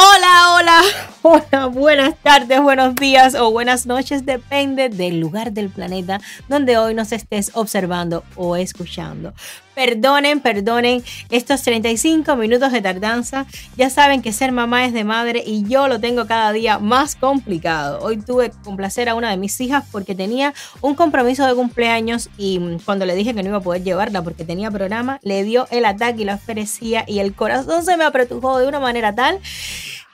Hola, hola, buenas tardes, buenos días o buenas noches, depende del lugar del planeta donde hoy nos estés observando o escuchando. Perdonen, perdonen estos 35 minutos de tardanza. Ya saben que ser mamá es de madre y yo lo tengo cada día más complicado. Hoy tuve que complacer a una de mis hijas porque tenía un compromiso de cumpleaños y cuando le dije que no iba a poder llevarla porque tenía programa, le dio el ataque y la oferecía y el corazón se me apretujó de una manera tal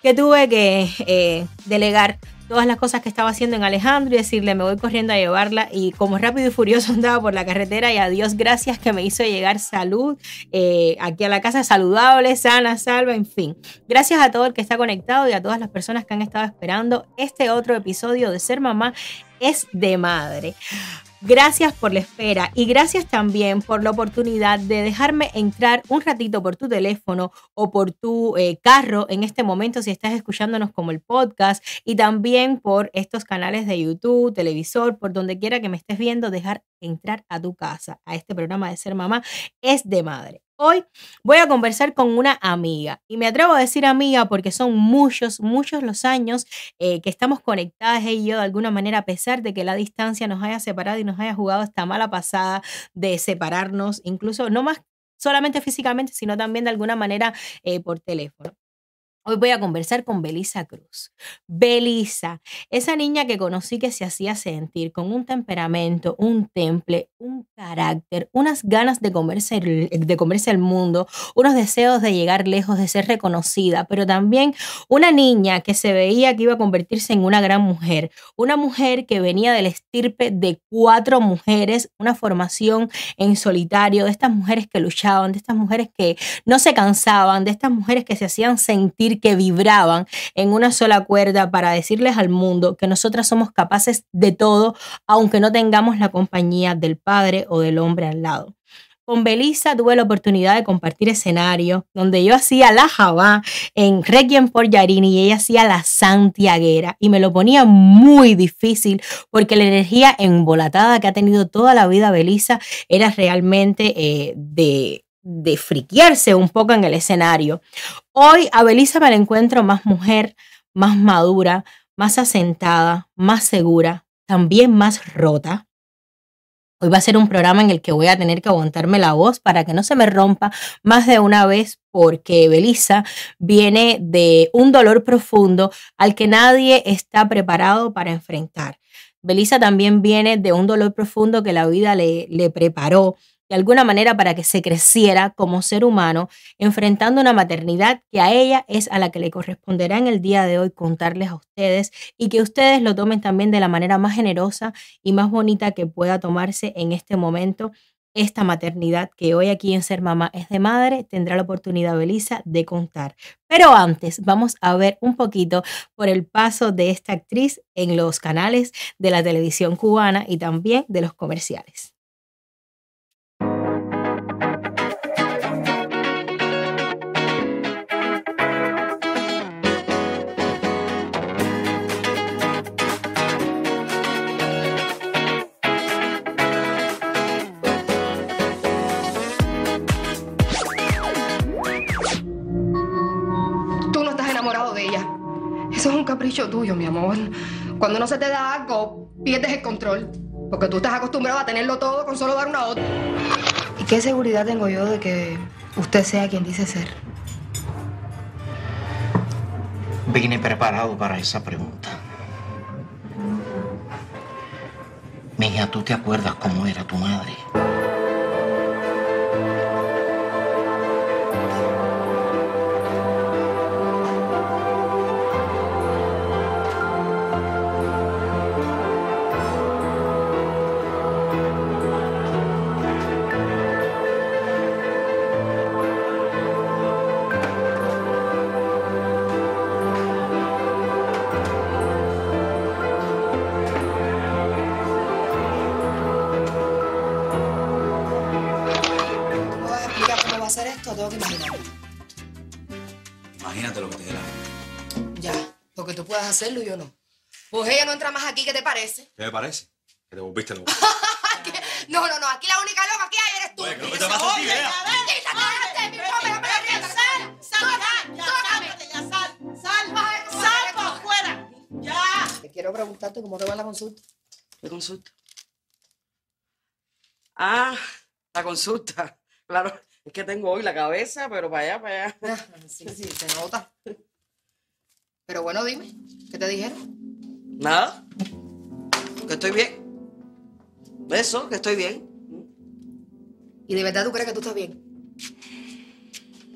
que tuve que eh, delegar todas las cosas que estaba haciendo en Alejandro y decirle me voy corriendo a llevarla y como rápido y furioso andaba por la carretera y a Dios gracias que me hizo llegar salud eh, aquí a la casa saludable, sana, salva, en fin. Gracias a todo el que está conectado y a todas las personas que han estado esperando este otro episodio de Ser Mamá es de madre. Gracias por la espera y gracias también por la oportunidad de dejarme entrar un ratito por tu teléfono o por tu eh, carro en este momento si estás escuchándonos como el podcast y también por estos canales de YouTube, televisor, por donde quiera que me estés viendo, dejar entrar a tu casa, a este programa de ser mamá, es de madre. Hoy voy a conversar con una amiga y me atrevo a decir amiga porque son muchos, muchos los años eh, que estamos conectadas ella y yo de alguna manera a pesar de que la distancia nos haya separado y nos haya jugado esta mala pasada de separarnos, incluso no más solamente físicamente, sino también de alguna manera eh, por teléfono. Hoy voy a conversar con Belisa Cruz. Belisa, esa niña que conocí que se hacía sentir con un temperamento, un temple, un carácter, unas ganas de comerse, el, de comerse el mundo, unos deseos de llegar lejos, de ser reconocida, pero también una niña que se veía que iba a convertirse en una gran mujer, una mujer que venía del estirpe de cuatro mujeres, una formación en solitario, de estas mujeres que luchaban, de estas mujeres que no se cansaban, de estas mujeres que se hacían sentir que vibraban en una sola cuerda para decirles al mundo que nosotras somos capaces de todo, aunque no tengamos la compañía del padre o del hombre al lado. Con Belisa tuve la oportunidad de compartir escenario donde yo hacía la Java en Requiem por Yarini y ella hacía la Santiaguera y me lo ponía muy difícil porque la energía embolatada que ha tenido toda la vida Belisa era realmente eh, de de friquearse un poco en el escenario. Hoy a Belisa me la encuentro más mujer, más madura, más asentada, más segura, también más rota. Hoy va a ser un programa en el que voy a tener que aguantarme la voz para que no se me rompa más de una vez porque Belisa viene de un dolor profundo al que nadie está preparado para enfrentar. Belisa también viene de un dolor profundo que la vida le, le preparó de alguna manera para que se creciera como ser humano, enfrentando una maternidad que a ella es a la que le corresponderá en el día de hoy contarles a ustedes y que ustedes lo tomen también de la manera más generosa y más bonita que pueda tomarse en este momento. Esta maternidad que hoy aquí en Ser Mamá es de madre tendrá la oportunidad, Belisa, de contar. Pero antes vamos a ver un poquito por el paso de esta actriz en los canales de la televisión cubana y también de los comerciales. Capricho tuyo, mi amor. Cuando no se te da algo, pierdes el control. Porque tú estás acostumbrado a tenerlo todo con solo dar una otra. ¿Y qué seguridad tengo yo de que usted sea quien dice ser? Vine preparado para esa pregunta. Mija, ¿tú te acuerdas cómo era tu madre? hacerlo y yo no. Pues ella no entra más aquí, ¿qué te parece? ¿Qué me parece? Que te volviste loco. no, no, no, aquí la única loca que hay eres tú. Oye, me ¡Sal! ¡Sal ya! Ya! ¡Sal! ¡Sal! ¡Sal para afuera! ¡Ya! Te quiero preguntarte cómo te va la consulta. ¿Qué consulta? Ah, la consulta. Claro, es que tengo hoy la cabeza, pero para allá, para allá. Ah, sí, sí, se nota. Pero bueno, dime, ¿qué te dijeron? Nada. Que estoy bien. Eso, que estoy bien. ¿Y de verdad tú crees que tú estás bien?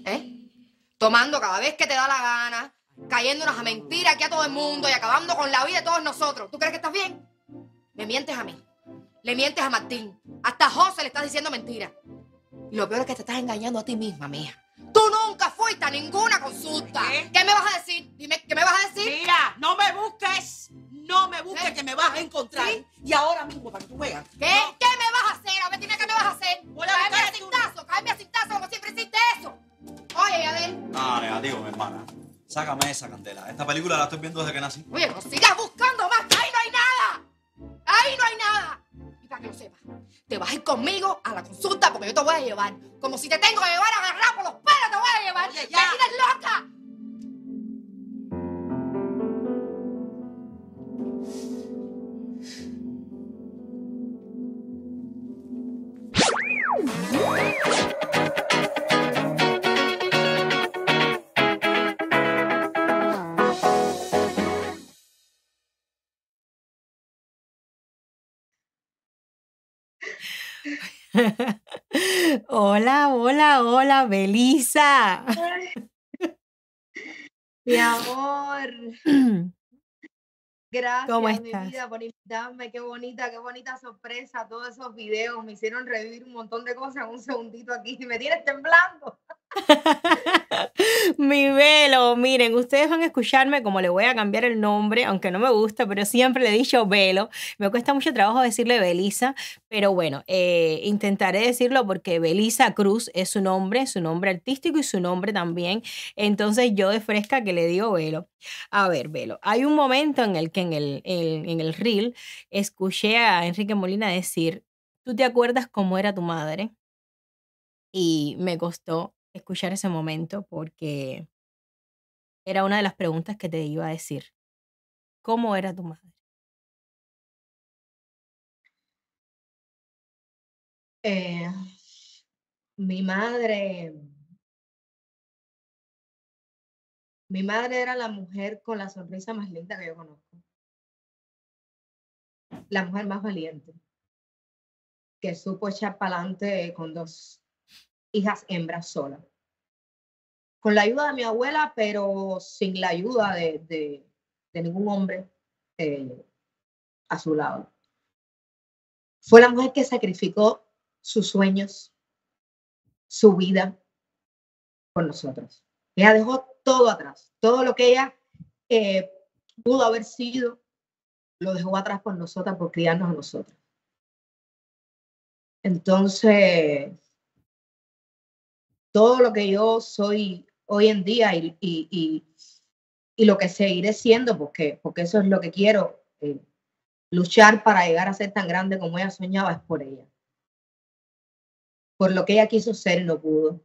¿Eh? Tomando cada vez que te da la gana, cayéndonos a mentir aquí a todo el mundo y acabando con la vida de todos nosotros. ¿Tú crees que estás bien? Me mientes a mí. Le mientes a Martín. Hasta a José le estás diciendo mentiras. Y lo peor es que te estás engañando a ti misma, mía. Tú nunca fuiste a ninguna consulta. ¿Qué? ¿Qué me vas a decir? Dime, ¿qué me vas a decir? Mira, no me busques. No me busques que me vas a encontrar. ¿Sí? Y ahora mismo, para que tú veas. ¿Qué? ¿Qué me vas a hacer? A ver, dime qué me vas a hacer. Voy a cintazo, caerme a cintazo como siempre hiciste eso. Oye, Adel, Ah, negativo, mi hermana. Sácame esa candela. Esta película la estoy viendo desde que nací. oye, no sigas buscando más, que ahí no hay nada. Ahí no hay nada. Y para que lo sepas, te vas a ir conmigo a la consulta porque yo te voy a llevar. Como si te tengo que llevar a agarrar por los pelos, te voy a llevar. Oye, ¡Me ya. Hola, hola, hola, Belisa. Mi amor, gracias, ¿Cómo mi estás? vida, por invitarme. Qué bonita, qué bonita sorpresa. Todos esos videos me hicieron revivir un montón de cosas en un segundito aquí. Me tienes temblando. Mi velo, miren, ustedes van a escucharme como le voy a cambiar el nombre, aunque no me gusta, pero siempre le he dicho velo. Me cuesta mucho trabajo decirle Belisa, pero bueno, eh, intentaré decirlo porque Belisa Cruz es su nombre, su nombre artístico y su nombre también. Entonces yo de fresca que le digo velo. A ver, velo. Hay un momento en el que en el, en, en el reel escuché a Enrique Molina decir, ¿tú te acuerdas cómo era tu madre? Y me costó escuchar ese momento porque era una de las preguntas que te iba a decir. ¿Cómo era tu madre? Eh, mi madre, mi madre era la mujer con la sonrisa más linda que yo conozco. La mujer más valiente, que supo echar para adelante con dos hijas hembras solas. Con la ayuda de mi abuela, pero sin la ayuda de, ningún hombre eh, a su lado. Fue la mujer que sacrificó sus sueños, su vida por nosotros. Ella dejó todo atrás, todo lo que ella eh, pudo haber sido, lo dejó atrás por nosotras, por criarnos a nosotros. Entonces, todo lo que yo soy hoy en día y, y- y- lo que seguiré siendo, porque, porque eso es lo que quiero, eh, luchar para llegar a ser tan grande como ella soñaba, es por ella. Por lo que ella quiso ser no pudo.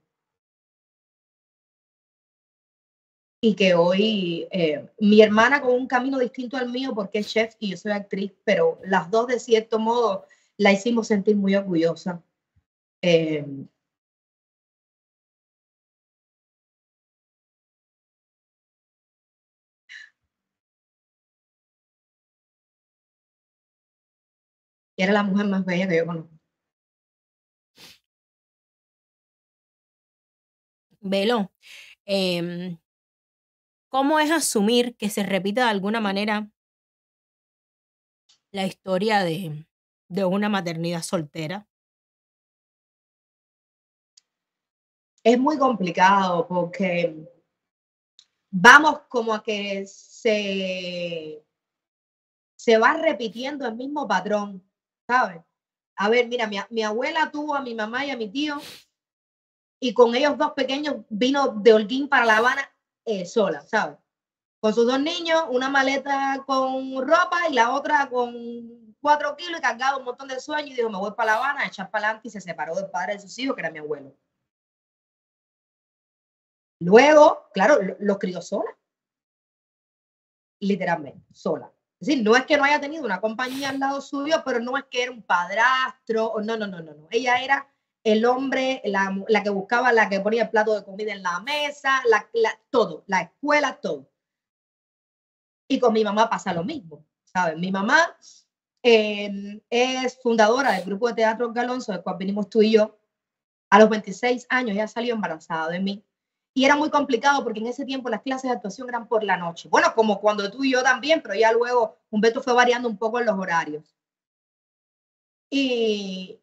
Y que hoy eh, mi hermana con un camino distinto al mío, porque es chef y yo soy actriz, pero las dos de cierto modo la hicimos sentir muy orgullosa. Eh, y era la mujer más bella que yo conozco. Velo, em, ¿cómo es asumir que se repita de alguna manera la historia de, de una maternidad soltera? es muy complicado porque vamos como a que se, se va repitiendo el mismo patrón, A ver, mira, mi, abuela tuvo a mi mamá y a mi tío y con ellos dos pequeños vino de Holguín para La Habana eh, sola, ¿sabes? Con sus dos niños, una maleta con ropa y la otra con cuatro kilos y cargado un montón de sueños y dijo, me voy para La Habana a echar para adelante y se separó del padre de sus hijos, que era mi abuelo. Luego, claro, lo- los crió sola. Literalmente, sola. Decir, no es que no haya tenido una compañía al lado suyo, pero no es que era un padrastro, no, no, no, no, no. Ella era el hombre, la, la que buscaba, la que ponía el plato de comida en la mesa, la, todo, la escuela, todo. Y con mi mamá pasa lo mismo, ¿sabes? Mi mamá eh, es fundadora del grupo de teatro Galonso, del cual vinimos tú y yo. A los 26 años ya salió embarazada de mí. Y era muy complicado porque en ese tiempo las clases de actuación eran por la noche. Bueno, como cuando tú y yo también, pero ya luego Humberto fue variando un poco en los horarios. Y,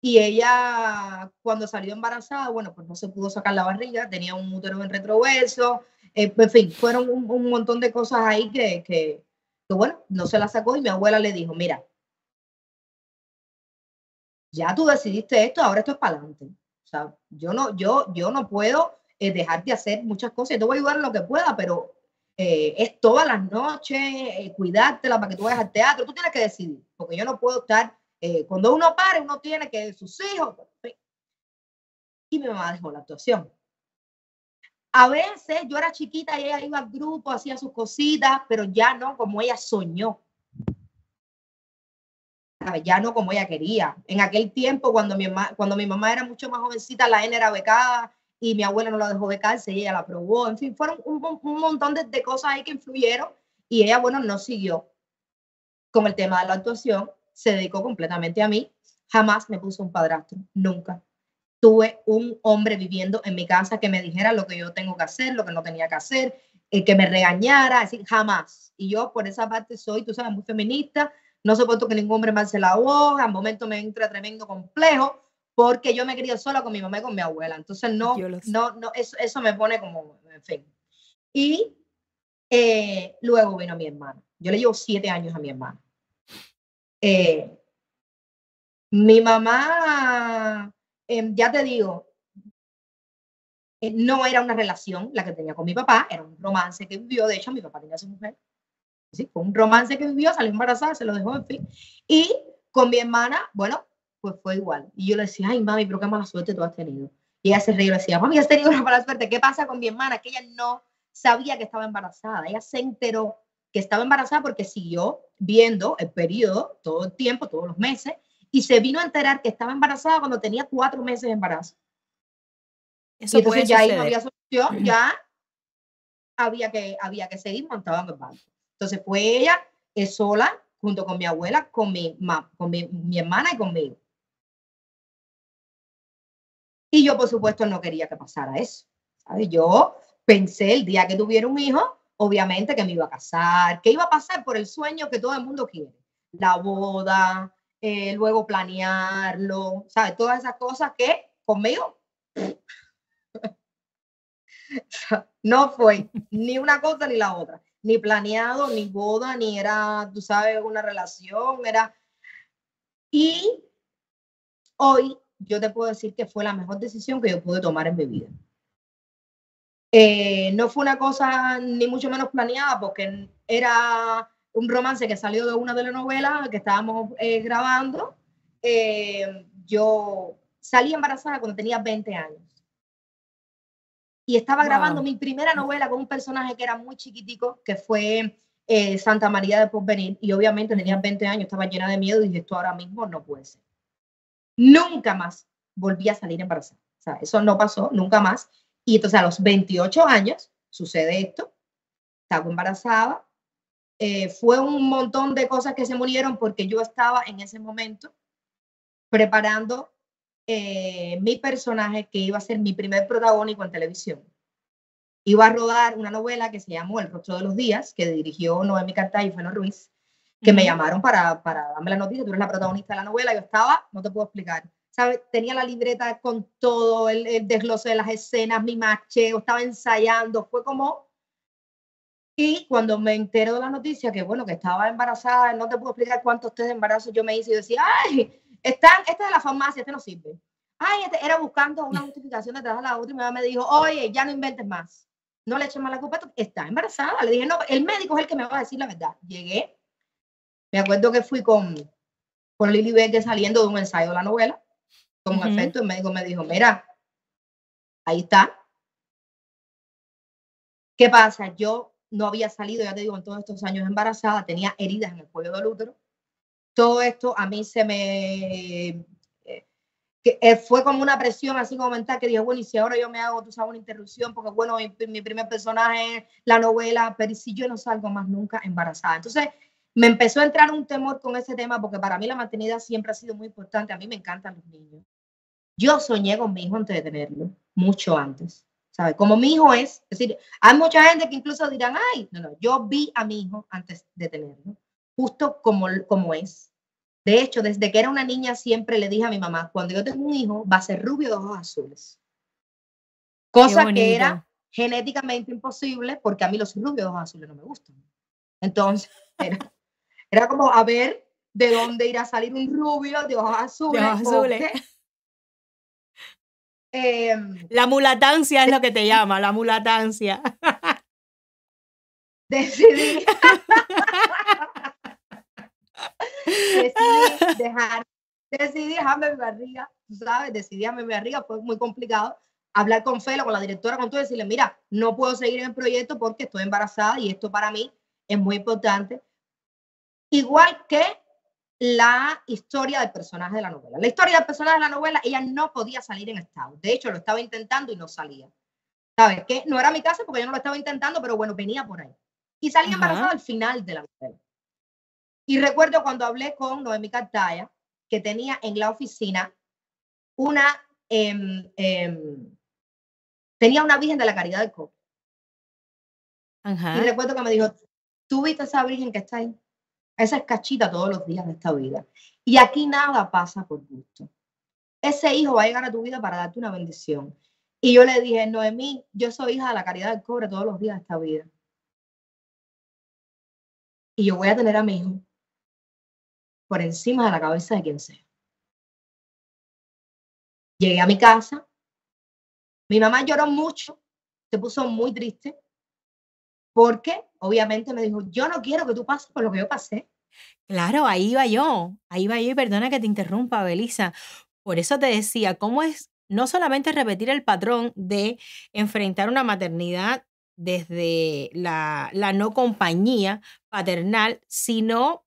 y ella, cuando salió embarazada, bueno, pues no se pudo sacar la barriga, tenía un útero en retroverso, eh, en fin, fueron un, un montón de cosas ahí que, que, que, bueno, no se la sacó y mi abuela le dijo, mira, ya tú decidiste esto, ahora esto es para adelante. O sea, yo no, yo, yo no puedo eh, dejar de hacer muchas cosas, te voy a ayudar en lo que pueda, pero eh, es todas las noches, eh, cuidártela para que tú vayas al teatro, tú tienes que decidir, porque yo no puedo estar, eh, cuando uno pare, uno tiene que sus hijos, fin. y mi mamá dejó la actuación. A veces yo era chiquita y ella iba al grupo, hacía sus cositas, pero ya no como ella soñó. Ya no como ella quería. En aquel tiempo, cuando mi, mamá, cuando mi mamá era mucho más jovencita, la N era becada y mi abuela no la dejó becarse y ella la aprobó. En fin, fueron un, un- montón de, de cosas ahí que influyeron y ella, bueno, no siguió con el tema de la actuación, se dedicó completamente a mí. Jamás me puso un padrastro, nunca. Tuve un hombre viviendo en mi casa que me dijera lo que yo tengo que hacer, lo que no tenía que hacer, eh, que me regañara, así, jamás. Y yo por esa parte soy, tú sabes, muy feminista, no soporto que ningún hombre me alce la voz, al momento me entra tremendo complejo, porque yo me crié sola con mi mamá y con mi abuela. Entonces, no, no, no, eso, eso me pone como, en fin. Y eh, luego vino mi hermana. Yo le llevo siete años a mi hermana. Eh, mi mamá, em, ya te digo, eh, no era una relación la que tenía con mi papá, era un romance que vivió. De hecho, mi papá tenía a su mujer. Sí, fue un romance que vivió, salió embarazada, se lo dejó, en fin. Y con mi hermana, bueno, pues fue igual. Y yo le decía, ay, mami, pero qué mala suerte tú has tenido. Y ella se reía y le decía, mami, has tenido una mala suerte. ¿Qué pasa con mi hermana? Que ella no sabía que estaba embarazada. Ella se enteró que estaba embarazada porque siguió viendo el periodo todo el tiempo, todos los meses, y se vino a enterar que estaba embarazada cuando tenía cuatro meses de embarazo. Eso y entonces ya ahí no suceder. había solución, ya había que, había que seguir montado en el barco. Entonces fue ella eh, sola, junto con mi abuela, con mi, con mi, mi hermana y conmigo. Y yo, por supuesto, no quería que pasara eso. ¿sabes? Yo pensé el día que tuviera un hijo, obviamente que me iba a casar, que iba a pasar por el sueño que todo el mundo quiere. La boda, eh, luego planearlo, ¿sabes? Todas esas cosas que conmigo no fue ni una cosa ni la otra, ni planeado, ni boda, ni era, tú sabes, una relación, era... Y hoy yo te puedo decir que fue la mejor decisión que yo pude tomar en mi vida. Eh, no fue una cosa ni mucho menos planeada porque era un romance que salió de una telenovela que estábamos eh, grabando. Eh, yo salí embarazada cuando tenía 20 años y estaba Wow. grabando mi primera novela con un personaje que era muy chiquitico, que fue Santa María de Porvenir, y obviamente tenía 20 años, estaba llena de miedo y dije, esto ahora mismo no puede ser. Nunca más volví a salir embarazada. O sea, eso no pasó, nunca más. Y entonces a los 28 años sucede esto, estaba embarazada, eh, fue un montón de cosas que se murieron porque yo estaba en ese momento preparando eh, mi personaje que iba a ser mi primer protagónico en televisión. Iba a rodar una novela que se llamó El rostro de los días, que dirigió Noemi Cartay y Feno Ruiz, que me llamaron para, para darme la noticia, tú eres la protagonista de la novela, yo estaba, no te puedo explicar, ¿sabes? Tenía la libreta con todo, el, el desglose de las escenas, mi macheo, estaba ensayando, fue como... Y cuando me entero de la noticia, que bueno, que estaba embarazada, no te puedo explicar cuántos test de embarazo yo me hice, y decía, ay, están, este es de la farmacia, este no sirve. Ay, este era buscando una justificación detrás de la otra y mi mamá me dijo, oye, ya no inventes más. No le eches más la culpa, está embarazada. Le dije, no, el médico es el que me va a decir la verdad. Llegué, me acuerdo que fui con, con Lili Verde saliendo de un ensayo de la novela. Con Ujú. efecto, el médico me dijo, mira, ahí está. ¿Qué pasa? Yo no había salido, ya te digo, en todos estos años embarazada, tenía heridas en el cuello del útero. Todo esto a mí se me... eh, que, eh, fue como una presión así como mental que dije, bueno, y si ahora yo me hago, tú sabes, una interrupción, porque bueno, mi, mi primer personaje es la novela, pero ¿y si yo no salgo más nunca embarazada? Entonces, me empezó a entrar un temor con ese tema, porque para mí la maternidad siempre ha sido muy importante, a mí me encantan los niños. Yo soñé con mi hijo antes de tenerlo, mucho antes. ¿sabes? Como mi hijo es, es decir, hay mucha gente que incluso dirán, ay, no, no, yo vi a mi hijo antes de tenerlo, justo como, como es. De hecho, desde que era una niña siempre le dije a mi mamá, cuando yo tengo un hijo, va a ser rubio de ojos azules. Cosa que era genéticamente imposible porque a mí los rubios de ojos azules no me gustan. Entonces, era, era como a ver de dónde irá a salir un rubio de ojos azules. ojos azules. em, La mulatancia es lo que te llama, la mulatancia. decidí, decidí dejar, decidí dejarme mi barriga, tú sabes, decidí dejarme mi barriga, fue muy complicado hablar con Felo, con la directora, con todo, y decirle, mira, no puedo seguir en el proyecto porque estoy embarazada y esto para mí es muy importante. Igual que la historia del personaje de la novela. La historia del personaje de la novela, ella no podía salir en estado. De hecho, lo estaba intentando y no salía. ¿Sabes? Que no era mi caso porque yo no lo estaba intentando, pero bueno, venía por ahí. Y salí Ajá. embarazada al final de la novela. Y recuerdo cuando hablé con Noemí Cartaya, que tenía en la oficina una, em, em, tenía una Virgen de la Caridad del Copo. Y recuerdo que me dijo, tú viste esa Virgen que está ahí. Esa es cachita todos los días de esta vida. Y aquí nada pasa por gusto. Ese hijo va a llegar a tu vida para darte una bendición. Y yo le dije, Noemí, yo soy hija de la caridad del cobre todos los días de esta vida. Y yo voy a tener a mi hijo por encima de la cabeza de quien sea. Llegué a mi casa. Mi mamá lloró mucho, se puso muy triste, porque obviamente me dijo, yo no quiero que tú pases por lo que yo pasé. Claro, ahí iba yo, ahí iba yo y perdona que te interrumpa, Belisa. Por eso te decía, ¿cómo es no solamente repetir el patrón de enfrentar una maternidad desde la, la no compañía paternal, sino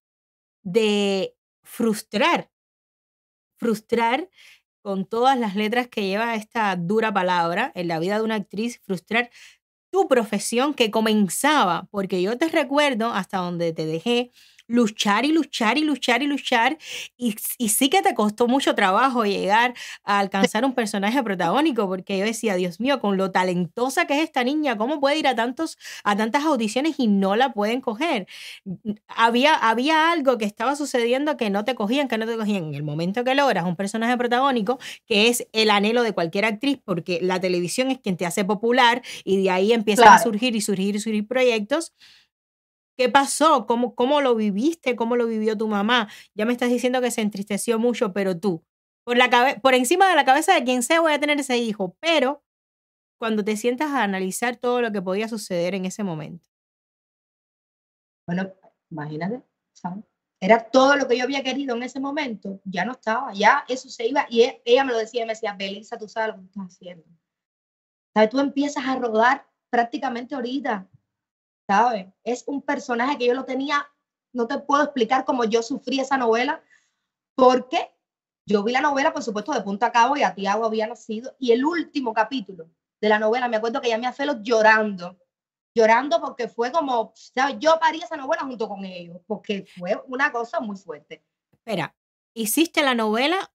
de frustrar, frustrar con todas las letras que lleva esta dura palabra en la vida de una actriz, frustrar tu profesión que comenzaba, porque yo te recuerdo hasta donde te dejé luchar y luchar y luchar y luchar, y, y sí que te costó mucho trabajo llegar a alcanzar un personaje protagónico, porque yo decía, Dios mío, con lo talentosa que es esta niña, ¿cómo puede ir a, tantos, a tantas audiciones y no la pueden coger? Había, había algo que estaba sucediendo que no te cogían, que no te cogían. En el momento que logras un personaje protagónico, que es el anhelo de cualquier actriz, porque la televisión es quien te hace popular y de ahí empiezan a surgir y surgir y surgir proyectos. ¿Qué pasó? ¿Cómo, ¿Cómo lo viviste? ¿Cómo lo vivió tu mamá? Ya me estás diciendo que se entristeció mucho, pero tú, por, la cabe- por encima de la cabeza de quien sea voy a tener ese hijo, pero cuando te sientas a analizar todo lo que podía suceder en ese momento. Bueno, imagínate, ¿sabes? Era todo lo que yo había querido en ese momento, ya no estaba, ya eso se iba, y e- ella me lo decía, me decía, Belisa, tú sabes lo que estás haciendo. ¿Sabes? Tú empiezas a rodar prácticamente ahorita, ¿sabes? Es un personaje que yo lo tenía, no te puedo explicar cómo yo sufrí esa novela, porque yo vi la novela, por supuesto, de punta a cabo, y a Tiago había nacido, y el último capítulo de la novela, me acuerdo que llamé a Felo llorando, llorando porque fue como, ¿sabes? Yo parí esa novela junto con ellos, porque fue una cosa muy fuerte. Espera, ¿hiciste la novela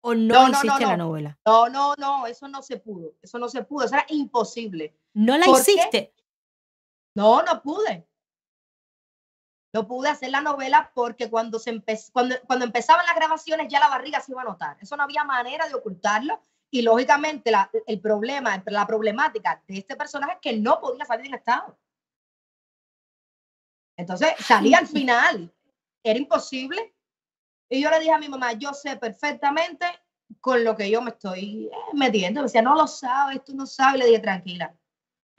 o no, No, no, no, hiciste la no. novela? No, no, no, eso no se pudo, eso no se pudo, eso era imposible. ¿No la ¿Por qué? No, no pude. No pude hacer la novela porque cuando, se empe- cuando, cuando empezaban las grabaciones ya la barriga se iba a notar. Eso no había manera de ocultarlo. Y lógicamente la, el problema, la problemática de este personaje es que no podía salir en estado. Entonces salía al final. Era imposible. Y yo le dije a mi mamá, yo sé perfectamente con lo que yo me estoy eh, metiendo. Me decía, no lo sabes, tú no sabes. Le dije, tranquila.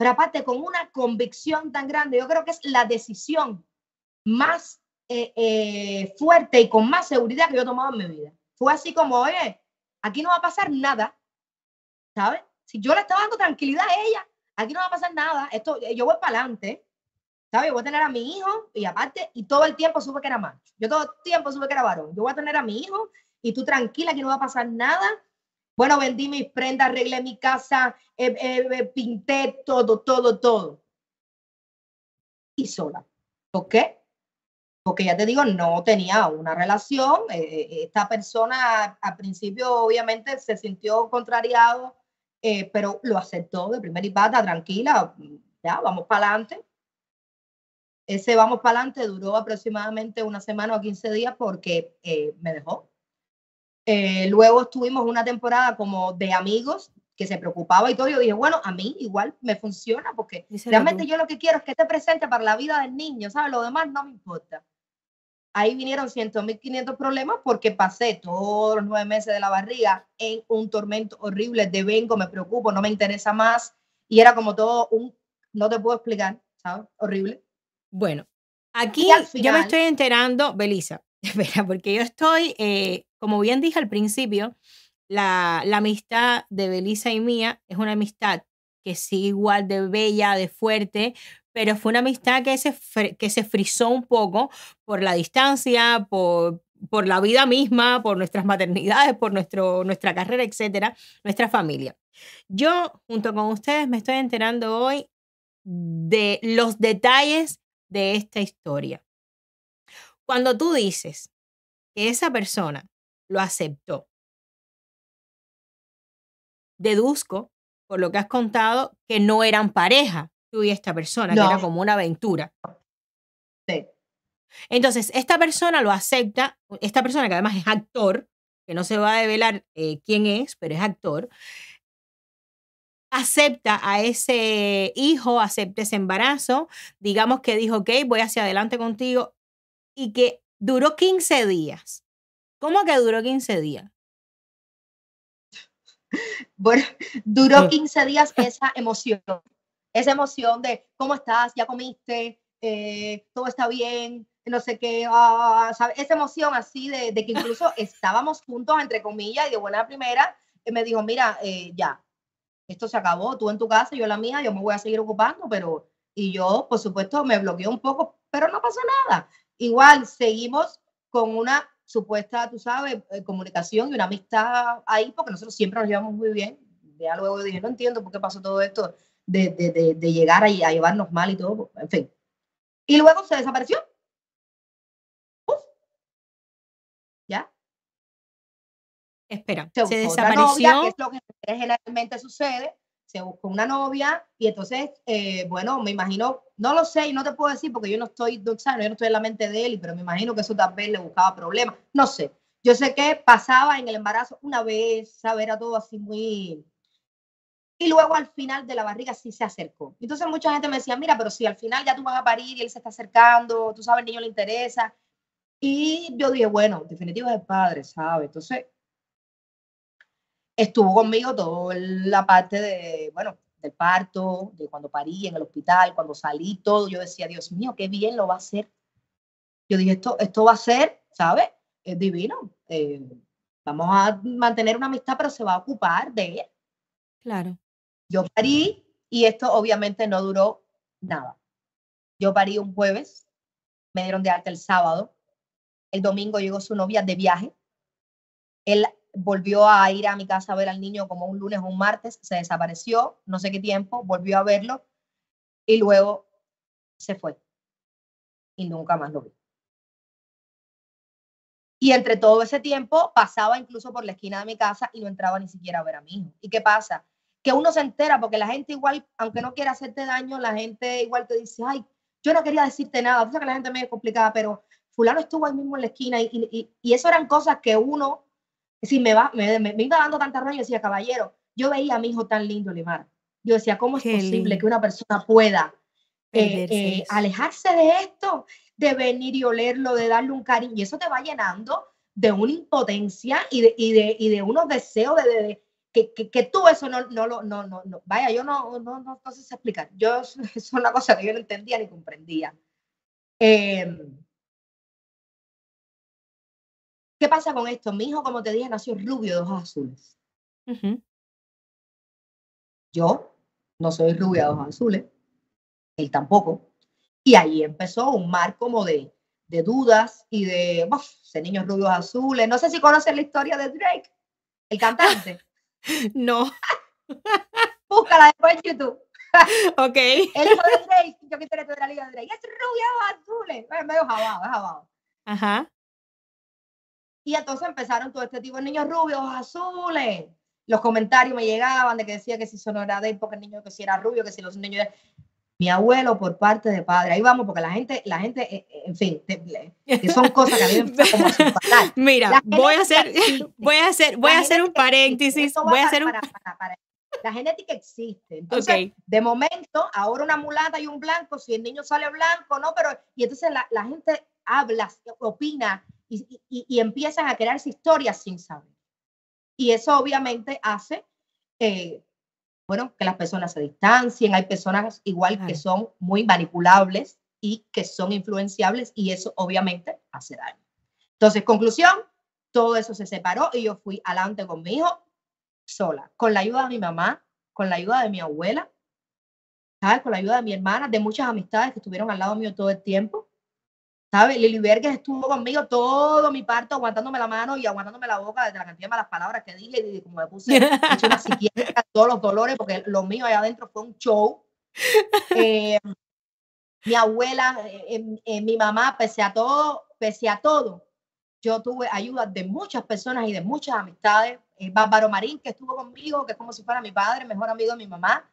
Pero aparte, con una convicción tan grande, yo creo que es la decisión más eh, eh, fuerte y con más seguridad que yo he tomado en mi vida. Fue así como, oye, aquí no va a pasar nada, ¿sabes? Si yo le estaba dando tranquilidad a ella, aquí no va a pasar nada, esto, yo voy para adelante. ¿sabes? Yo voy a tener a mi hijo y aparte, y todo el tiempo supe que era macho. Yo todo el tiempo supe que era varón. Yo voy a tener a mi hijo y tú tranquila que no va a pasar nada. Bueno, vendí mis prendas, arreglé mi casa, eh, eh, eh, pinté todo, todo, todo. Y sola. ¿Por qué? Porque ya te digo, no tenía una relación. eh, eh, esta persona al principio obviamente se sintió contrariado, eh, pero lo aceptó de primera y pata, tranquila, ya, vamos para adelante. Ese vamos para adelante duró aproximadamente una semana o 15 días porque me dejó. Eh, luego estuvimos una temporada como de amigos que se preocupaba y todo. Yo dije, bueno, a mí igual me funciona porque realmente tú. yo lo que quiero es que esté presente para la vida del niño, ¿sabes? Lo demás no me importa. Ahí vinieron 100.500 problemas porque pasé todos los nueve meses de la barriga en un tormento horrible de vengo, me preocupo, no me interesa más. Y era como todo un, no te puedo explicar, ¿sabes? Horrible. Bueno, aquí al yo me final- estoy enterando, Belisa, espera, porque yo estoy, eh, como bien dije al principio, la, la amistad de Belisa y mía es una amistad que sigue igual de bella, de fuerte, pero fue una amistad que se, que se frizó un poco por la distancia, por, por la vida misma, por nuestras maternidades, por nuestro, nuestra carrera, etcétera, nuestra familia. Yo, junto con ustedes, me estoy enterando hoy de los detalles de esta historia. Cuando tú dices que esa persona lo aceptó, deduzco por lo que has contado que no eran pareja tú y esta persona, que era como una aventura. Sí. Entonces, esta persona lo acepta, esta persona que además es actor, que no se va a develar eh, quién es, pero es actor, acepta a ese hijo, acepta ese embarazo, digamos que dijo, ok, voy hacia adelante contigo, y que duró 15 días. ¿Cómo que duró 15 días? Bueno, duró Mm. 15 días esa emoción, esa emoción de cómo estás, ya comiste, eh, todo está bien, no sé qué, ah, esa emoción así de, de que incluso estábamos juntos, entre comillas, y de buena primera, eh, me dijo, mira, eh, ya, esto se acabó, tú en tu casa, yo en la mía, yo me voy a seguir ocupando, pero, y yo, por supuesto, me bloqueé un poco, pero no pasó nada. Igual, seguimos con una supuesta, tú sabes, eh, comunicación y una amistad ahí, porque nosotros siempre nos llevamos muy bien. Ya luego dije, no entiendo por qué pasó todo esto de, de, de, de llegar a, a llevarnos mal y todo, en fin. Y luego se desapareció. Uf. ¿Ya? Espera, se se otra novia, desapareció. que es lo que generalmente sucede. Se buscó una novia y entonces, eh, bueno, me imagino, no lo sé y no te puedo decir porque yo no estoy, no, yo no estoy en la mente de él, pero me imagino que eso tal vez le buscaba problemas. No sé. Yo sé que pasaba en el embarazo una vez, ¿sabes? Era todo así muy... Y luego al final de la barriga sí se acercó. Entonces mucha gente me decía, mira, pero si al final ya tú vas a parir y él se está acercando, tú sabes, el niño le interesa. Y yo dije, bueno, en definitiva es el padre, ¿sabes? Entonces estuvo conmigo toda la parte de, bueno, del parto, de cuando parí en el hospital, cuando salí, todo. Yo decía, Dios mío, qué bien lo va a hacer. Yo dije, esto, esto va a ser, ¿sabes? Es divino. Eh, vamos a mantener una amistad, pero se va a ocupar de él. Claro. Yo parí y esto obviamente no duró nada. Yo parí un jueves, me dieron de alta el sábado, el domingo llegó su novia de viaje, él volvió a ir a mi casa a ver al niño como un lunes o un martes, se desapareció, no sé qué tiempo, volvió a verlo y luego se fue y nunca más lo vi. Y entre todo ese tiempo pasaba incluso por la esquina de mi casa y no entraba ni siquiera a ver a mi hijo. ¿Y qué pasa? Que uno se entera porque la gente igual, aunque no quiera hacerte daño, la gente igual te dice, ay, yo no quería decirte nada. Tú sabes que la gente es medio complicada, pero fulano estuvo ahí mismo en la esquina y, y, y eso eran cosas que uno, si me, va, me, me, me iba dando tanta rollo, decía, caballero, yo veía a mi hijo tan lindo, Limar. Yo decía, ¿cómo es Qué posible lindo. que una persona pueda eh, eh, alejarse de esto, de venir y olerlo, de darle un cariño? Y eso te va llenando de una impotencia y de, y de, y de unos deseos de, de- de- que, que, que tú eso no, no lo, no, no, no, vaya, yo no, no, no, no sé explicar. Yo, eso es una cosa que yo no entendía ni comprendía. Em, ¿Qué pasa con esto? Mi hijo, como te dije, nació rubio de ojos azules. Yo no soy rubia de ojos azules, él tampoco. Y ahí empezó un mar como de, de dudas y de, uf, ese niños rubios azules. No sé si conocen la historia de Drake, el cantante. No, Búscala después en YouTube. ok. El hijo de Drake, yo quisiera tener la liga de Drake. Es rubio azules. Es medio jabado, es jabado. Ajá. Y entonces empezaron todo este tipo de niños rubios, azules. Los comentarios me llegaban de que decía que si eso no era de porque el niño que si era rubio, que si los niños... Mi abuelo por parte de padre. Ahí vamos, porque la gente, la gente, eh, eh, en fin, que son cosas que a mí me como. Mira, voy a hacer, voy a hacer, voy a hacer un paréntesis, voy a hacer un, para- para- para- La genética existe. Entonces, ok, de momento, ahora una mulata y un blanco, si el niño sale blanco, ¿no? Pero, y entonces la, la gente habla, opina y, y- y empiezan a crearse historias sin saber. Y eso obviamente hace, eh, bueno, que las personas se distancien. Hay personas igual que son muy manipulables y que son influenciables y eso obviamente hace daño. Entonces, conclusión, todo eso se separó y yo fui adelante con mi hijo sola, con la ayuda de mi mamá, con la ayuda de mi abuela, ¿sabes? Con la ayuda de mi hermana, de muchas amistades que estuvieron al lado mío todo el tiempo. ¿Sabes? Lili Verges estuvo conmigo todo mi parto, aguantándome la mano y aguantándome la boca de la cantidad de malas palabras que dije y como me puse hecho una psiquiátrica, todos los dolores, porque lo mío allá adentro fue un show. Eh, mi abuela, eh, eh, eh, mi mamá, pese a todo, pese a todo, yo tuve ayuda de muchas personas y de muchas amistades. Eh, Bárbaro Marín, que estuvo conmigo, que es como si fuera mi padre, mejor amigo de mi mamá,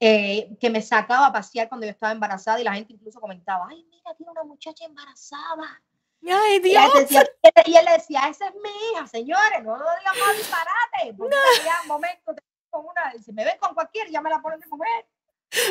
eh, que me sacaba a pasear cuando yo estaba embarazada y la gente incluso comentaba, ay, mira, tiene una muchacha embarazada. ay Y Dios, él, decía, y él le decía, esa es mi hija, señores, no lo digan más disparate, porque había momentos de- con una, si me ven con cualquiera, ya me la ponen de mujer.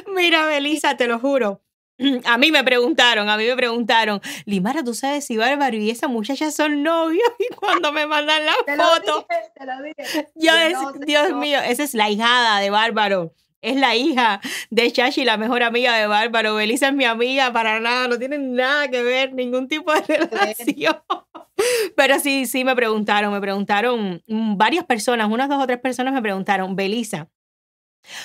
mira Belisa, te lo juro. A mí me preguntaron, a mí me preguntaron, Limara, ¿tú sabes si Bárbaro y esa muchacha son novios? Y cuando me mandan la Te lo foto, dije, te lo dije. yo es, no Dios no. mío, esa es la hijada de Bárbaro. Es la hija de Chachi, la mejor amiga de Bárbaro. Belisa es mi amiga, para nada, no tienen nada que ver, ningún tipo de relación. Pero sí, sí me preguntaron, me preguntaron varias personas, unas dos o tres personas me preguntaron, Belisa,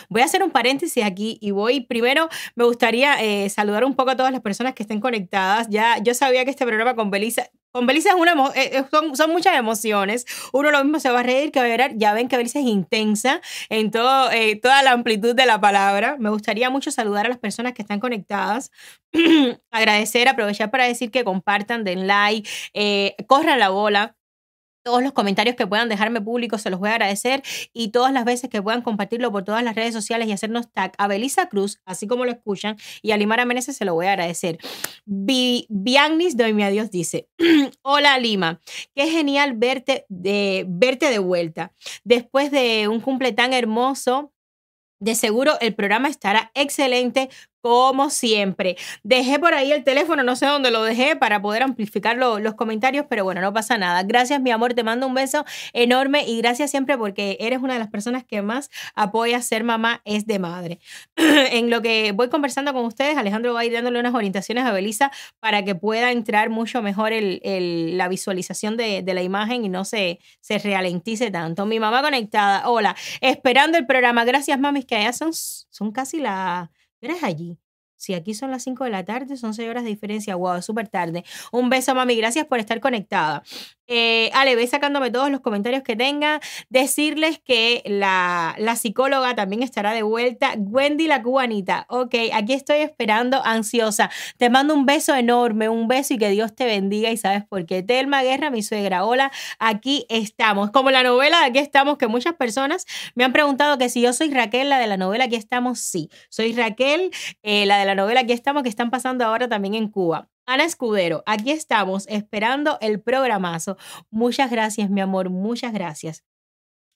Voy a hacer un paréntesis aquí y voy, primero me gustaría eh, saludar un poco a todas las personas que estén conectadas. Ya yo sabía que este programa con Belisa, con Belisa es una, eh, eh, son, son muchas emociones. Uno lo mismo se va a reír que va a llorar. Ya ven que Belisa es intensa en todo, eh, toda la amplitud de la palabra. Me gustaría mucho saludar a las personas que están conectadas. Agradecer, aprovechar para decir que compartan, den like, eh, corran la bola. Todos los comentarios que puedan dejarme públicos se los voy a agradecer y todas las veces que puedan compartirlo por todas las redes sociales y hacernos tag a Belisa Cruz, así como lo escuchan, y a Limara Meneses se lo voy a agradecer. Vi, Biagnis Doy a Dios dice, hola Lima, qué genial verte de, verte de vuelta. Después de un cumple tan hermoso, de seguro el programa estará excelente como siempre. Dejé por ahí el teléfono, no sé dónde lo dejé para poder amplificar lo- los comentarios, pero bueno, no pasa nada. Gracias, mi amor, te mando un beso enorme y gracias siempre porque eres una de las personas que más apoya ser mamá es de madre. en lo que voy conversando con ustedes, Alejandro va a ir dándole unas orientaciones a Belisa para que pueda entrar mucho mejor el- el- la visualización de, de la imagen y no se, se ralentice tanto. Mi mamá conectada, hola, esperando el programa. Gracias, mamis, que allá son, son casi la... ¿Qué hora es allí? Si aquí son las 5 de la tarde, son 6 horas de diferencia. Wow, súper tarde. Un beso, mami. Gracias por estar conectada. Eh, Ale, ve sacándome todos los comentarios que tenga. Decirles que la, la psicóloga también estará de vuelta. Wendy la cubanita. Ok, aquí estoy esperando, ansiosa. Te mando un beso enorme, un beso y que Dios te bendiga. Y sabes por qué. Telma Guerra, mi suegra. Hola, aquí estamos. Como la novela Aquí estamos, que muchas personas me han preguntado que si yo soy Raquel, la de la novela Aquí estamos, sí. Soy Raquel, eh, la de la novela Aquí estamos, que están pasando ahora también en Cuba. Ana Escudero, aquí estamos esperando el programazo. Muchas gracias, mi amor, muchas gracias.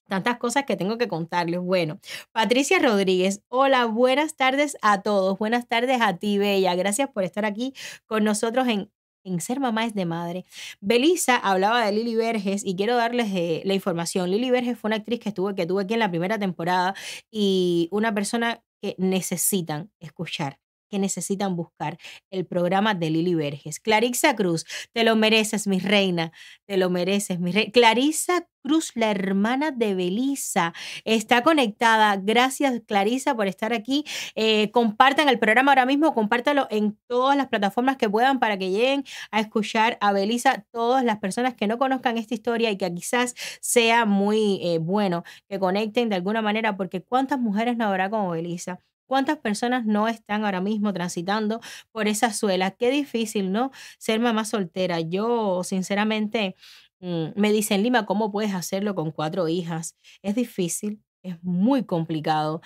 Tantas cosas que tengo que contarles. Bueno, Patricia Rodríguez, hola, buenas tardes a todos. Buenas tardes a ti, Bella. Gracias por estar aquí con nosotros en, en Ser Mamá es de Madre. Belisa hablaba de Lili Verges y quiero darles eh, la información. Lili Verges fue una actriz que estuve, que tuve aquí en la primera temporada y una persona que necesitan escuchar que necesitan buscar el programa de Lili Verges. Clarissa Cruz, te lo mereces, mi reina, te lo mereces, mi reina. Clarissa Cruz, la hermana de Belisa, está conectada. Gracias, Clarissa, por estar aquí. Eh, compartan el programa ahora mismo, compártalo en todas las plataformas que puedan para que lleguen a escuchar a Belisa todas las personas que no conozcan esta historia y que quizás sea muy eh, bueno que conecten de alguna manera, porque ¿cuántas mujeres no habrá como Belisa? ¿Cuántas personas no están ahora mismo transitando por esa suela? Qué difícil, ¿no? Ser mamá soltera. Yo, sinceramente, mm, me dicen, Lima, ¿cómo puedes hacerlo con cuatro hijas? Es difícil, es muy complicado.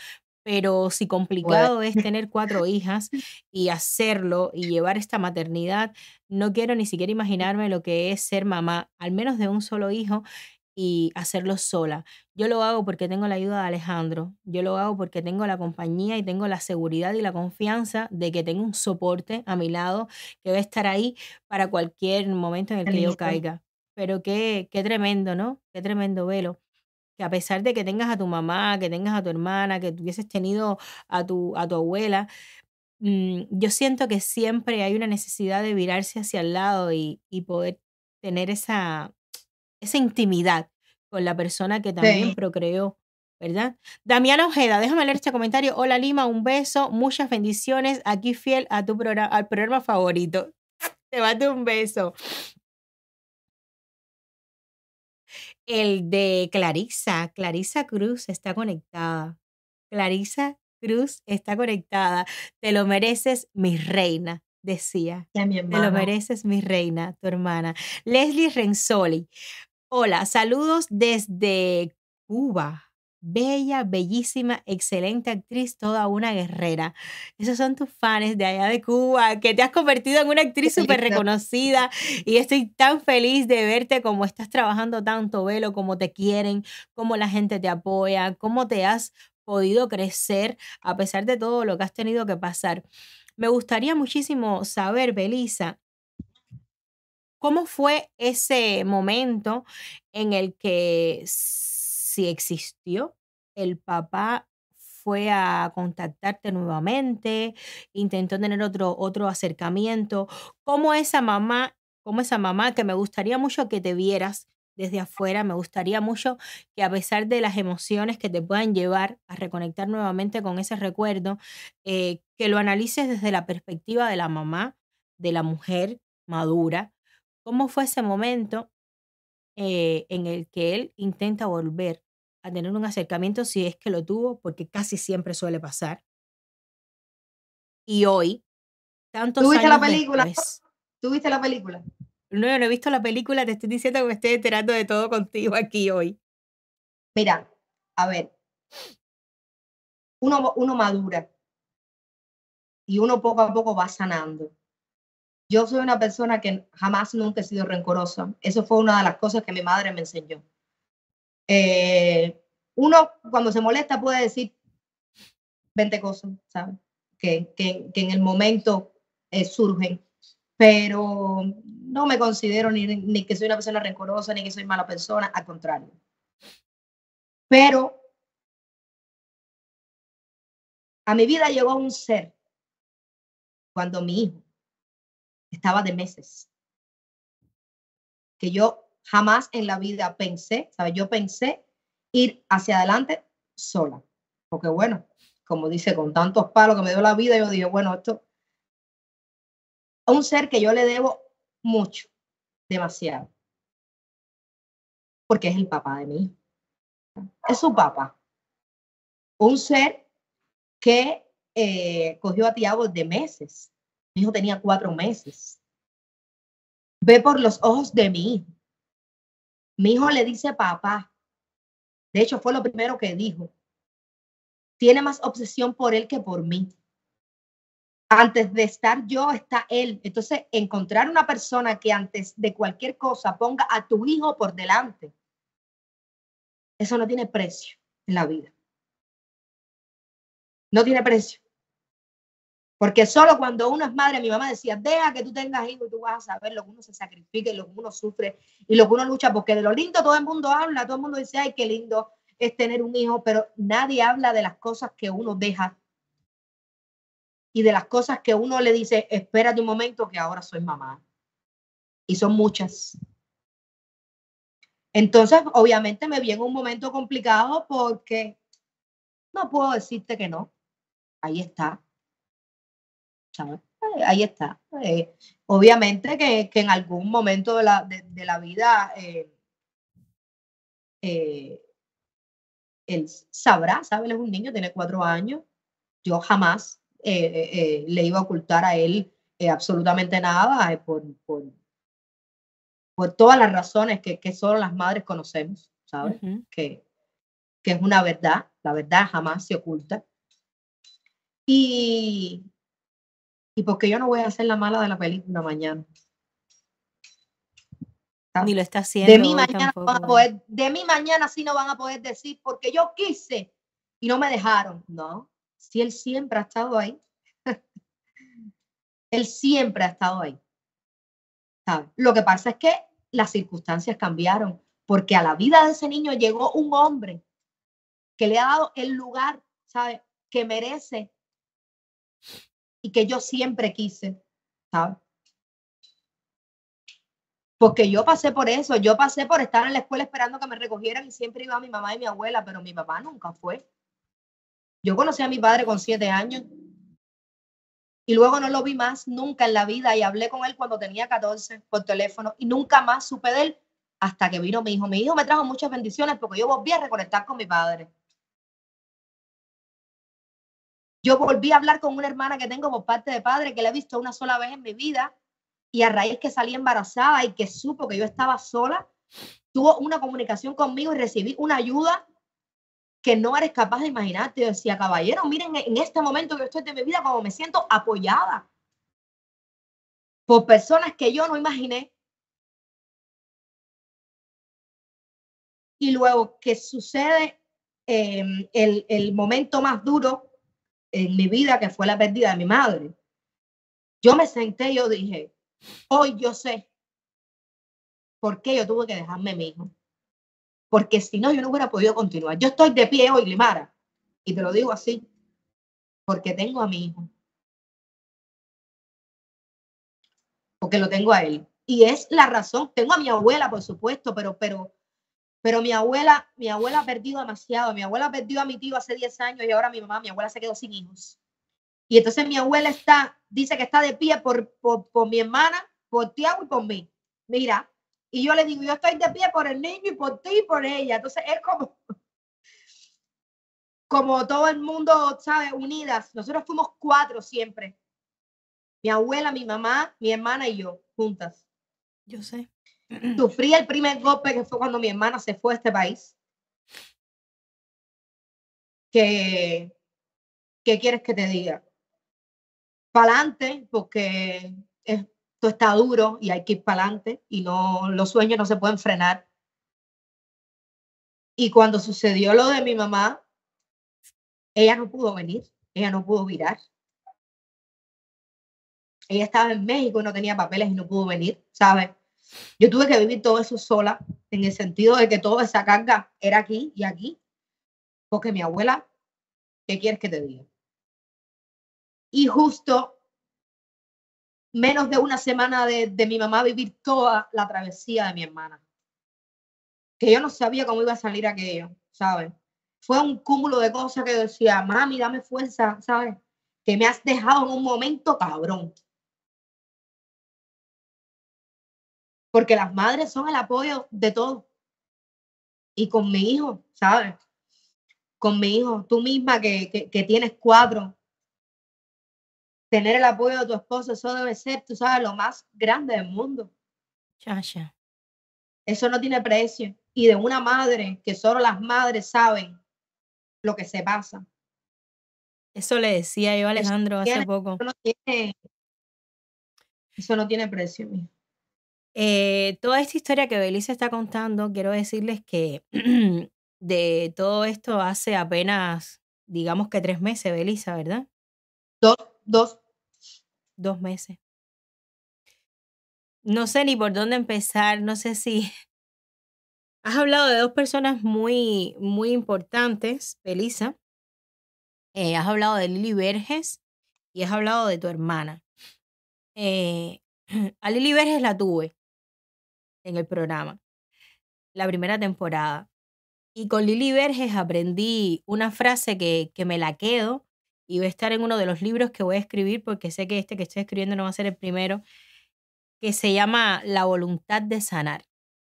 Pero si complicado es tener cuatro hijas y hacerlo y llevar esta maternidad, no quiero ni siquiera imaginarme lo que es ser mamá, al menos de un solo hijo y hacerlo sola. Yo lo hago porque tengo la ayuda de Alejandro, yo lo hago porque tengo la compañía y tengo la seguridad y la confianza de que tengo un soporte a mi lado que va a estar ahí para cualquier momento en el que yo caiga. Pero qué, qué tremendo, ¿no? Qué tremendo velo. Que a pesar de que tengas a tu mamá, que tengas a tu hermana, que tuvieses tenido a tu, a tu abuela, mm, yo siento que siempre hay una necesidad de virarse hacia el lado y, y poder tener esa, esa intimidad con la persona que también Sí. procreó, ¿verdad? Damiana Ojeda, déjame leer este comentario. Hola Lima, un beso, muchas bendiciones, aquí fiel a tu programa, al programa favorito. Te mando un beso. El de Clarisa, Clarisa Cruz está conectada. Clarisa Cruz está conectada. Te lo mereces, mi reina, decía. Ya, mi Te lo mereces, mi reina, tu hermana. Leslie Renzoli. Hola, saludos desde Cuba. Bella, bellísima, excelente actriz, toda una guerrera. Esos son tus fans de allá de Cuba, que te has convertido en una actriz súper reconocida y estoy tan feliz de verte como estás trabajando tanto, Velo, cómo te quieren, cómo la gente te apoya, cómo te has podido crecer a pesar de todo lo que has tenido que pasar. Me gustaría muchísimo saber, Belisa, ¿cómo fue ese momento en el que si existió, el papá fue a contactarte nuevamente, intentó tener otro, otro acercamiento? ¿Cómo esa mamá, cómo esa mamá, que me gustaría mucho que te vieras desde afuera, me gustaría mucho que a pesar de las emociones que te puedan llevar a reconectar nuevamente con ese recuerdo, eh, que lo analices desde la perspectiva de la mamá, de la mujer madura. ¿Cómo fue ese momento eh, en el que él intenta volver a tener un acercamiento si es que lo tuvo, porque casi siempre suele pasar? Y hoy, tantos ¿Tú viste la años película? después, ¿Tú viste la película? no, yo no he visto la película, te estoy diciendo que me estoy enterando de todo contigo aquí hoy. Mira, a ver, uno, uno madura y uno poco a poco va sanando. Yo soy una persona que jamás nunca he sido rencorosa. Eso fue una de las cosas que mi madre me enseñó. Eh, uno cuando se molesta puede decir 20 cosas, ¿sabes? Que, que, en el momento eh, surgen, pero no me considero ni, ni que soy una persona rencorosa, ni que soy mala persona, al contrario. Pero a mi vida llegó un ser cuando mi hijo estaba de meses, que yo jamás en la vida pensé, ¿sabes? Yo pensé ir hacia adelante sola, porque bueno, como dice, con tantos palos que me dio la vida, yo dije, bueno, esto a un ser que yo le debo mucho, demasiado, porque es el papá de hijo. Es su papá. Un ser que eh, cogió a Tiago de meses. Mi hijo tenía cuatro meses. Ve por los ojos de mi hijo. Mi hijo le dice papá. De hecho, fue lo primero que dijo. Tiene más obsesión por él que por mí. Antes de estar yo, está él. Entonces, encontrar una persona que antes de cualquier cosa ponga a tu hijo por delante, eso no tiene precio en la vida. No tiene precio. Porque solo cuando uno es madre, mi mamá decía, deja que tú tengas hijos y tú vas a saber lo que uno se sacrifica y lo que uno sufre y lo que uno lucha, porque de lo lindo todo el mundo habla, todo el mundo dice, ay, qué lindo es tener un hijo, pero nadie habla de las cosas que uno deja y de las cosas que uno le dice, espérate un momento que ahora soy mamá. Y son muchas. Entonces, obviamente me vi en un momento complicado porque no puedo decirte que no. Ahí está. Eh, Ahí está. Eh, obviamente que, que en algún momento de la, de, de la vida eh, eh, él sabrá, ¿sabe? Él es un niño, tiene cuatro años. Yo jamás le iba a ocultar a él absolutamente nada por, por, por todas las razones que, que solo las madres conocemos, ¿sabes? Que, que es una verdad, la verdad jamás se oculta. Y, y porque yo no voy a hacer la mala de la película mañana. Ni lo está haciendo. De mí hoy mañana no van a tampoco. poder, de mí mañana sí no van a poder decir porque yo quise y no me dejaron. No, si él siempre ha estado ahí. él siempre ha estado ahí. ¿sabes? Lo que pasa es que las circunstancias cambiaron porque a la vida de ese niño llegó un hombre que le ha dado el lugar, ¿sabes? Que merece y que yo siempre quise, ¿sabes? Porque yo pasé por eso, yo pasé por estar en la escuela esperando que me recogieran y siempre iba mi mamá y mi abuela, pero mi papá nunca fue. Yo conocí a mi padre con siete años y luego no lo vi más nunca en la vida y hablé con él cuando tenía 14 por teléfono y nunca más supe de él hasta que vino mi hijo. Mi hijo me trajo muchas bendiciones porque yo volví a reconectar con mi padre. Yo volví a hablar con una hermana que tengo por parte de padre que la he visto una sola vez en mi vida y a raíz que salí embarazada y que supo que yo estaba sola, tuvo una comunicación conmigo y recibí una ayuda que no eres capaz de imaginarte. Yo decía, caballero, miren en este momento que estoy de mi vida, como me siento apoyada por personas que yo no imaginé. Y luego que sucede eh, el, el momento más duro en mi vida, que fue la pérdida de mi madre. Yo me senté y yo dije, hoy yo sé por qué yo tuve que dejarme a mi hijo. Porque si no, yo no hubiera podido continuar. Yo estoy de pie hoy, Limara, y te lo digo así, porque tengo a mi hijo. Porque lo tengo a él. Y es la razón. Tengo a mi abuela, por supuesto, pero, pero, pero mi abuela, mi abuela ha perdido demasiado. Mi abuela perdió a mi tío hace 10 años y ahora mi mamá, mi abuela se quedó sin hijos. Y entonces mi abuela está, dice que está de pie por, por, por mi hermana, por Tiago y por mí. Mira, y yo le digo, yo estoy de pie por el niño y por ti y por ella. Entonces es como, como todo el mundo, ¿sabe? Unidas. Nosotros fuimos cuatro siempre. Mi abuela, mi mamá, mi hermana y yo, juntas. Yo sé. Sufrí el primer golpe que fue cuando mi hermana se fue a este país. Que, ¿qué quieres que te diga? Para adelante, porque esto está duro y hay que ir para adelante y no, los sueños no se pueden frenar. Y cuando sucedió lo de mi mamá, ella no pudo venir, ella no pudo virar. Ella estaba en México y no tenía papeles y no pudo venir, ¿sabes? Yo tuve que vivir todo eso sola, en el sentido de que toda esa carga era aquí y aquí, porque mi abuela, ¿qué quieres que te diga? Y justo menos de una semana de, mi mamá vivir toda la travesía de mi hermana. Que yo no sabía cómo iba a salir aquello, ¿sabes? Fue un cúmulo de cosas que decía, mami, dame fuerza, ¿sabes? Que me has dejado en un momento cabrón. Porque las madres son el apoyo de todo. Y con mi hijo, ¿sabes? Con mi hijo, tú misma que, que, que tienes cuatro, tener el apoyo de tu esposo, eso debe ser, tú sabes, lo más grande del mundo. Chacha. Eso no tiene precio. Y de una madre, que solo las madres saben lo que se pasa. Eso le decía yo a Alejandro eso hace tiene, poco. Eso no tiene, eso no tiene precio, mijo. Eh, toda esta historia que Belice está contando, quiero decirles que de todo esto hace apenas, digamos que tres meses, Belisa, ¿verdad? Dos, dos. Dos meses. No sé ni por dónde empezar, no sé si... Has hablado de dos personas muy, muy importantes, Belisa. Eh, has hablado de Lili Verges y has hablado de tu hermana. Eh, a Lili Verges la tuve en el programa, la primera temporada. Y con Lili Verges aprendí una frase que, que me la quedo y va a estar en uno de los libros que voy a escribir porque sé que este que estoy escribiendo no va a ser el primero, que se llama La voluntad de sanar.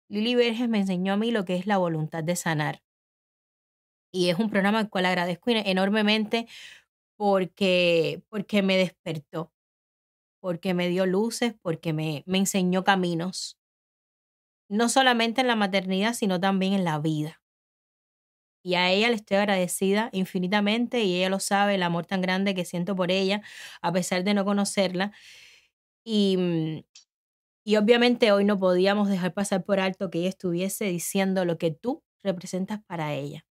Lili Verges me enseñó a mí lo que es la voluntad de sanar. Y es un programa al cual agradezco enormemente porque, porque me despertó, porque me dio luces, porque me, me enseñó caminos. No solamente en la maternidad, sino también en la vida. Y a ella le estoy agradecida infinitamente y ella lo sabe, el amor tan grande que siento por ella, a pesar de no conocerla. Y, mm, y obviamente hoy no podíamos dejar pasar por alto que ella estuviese diciendo lo que tú representas para ella.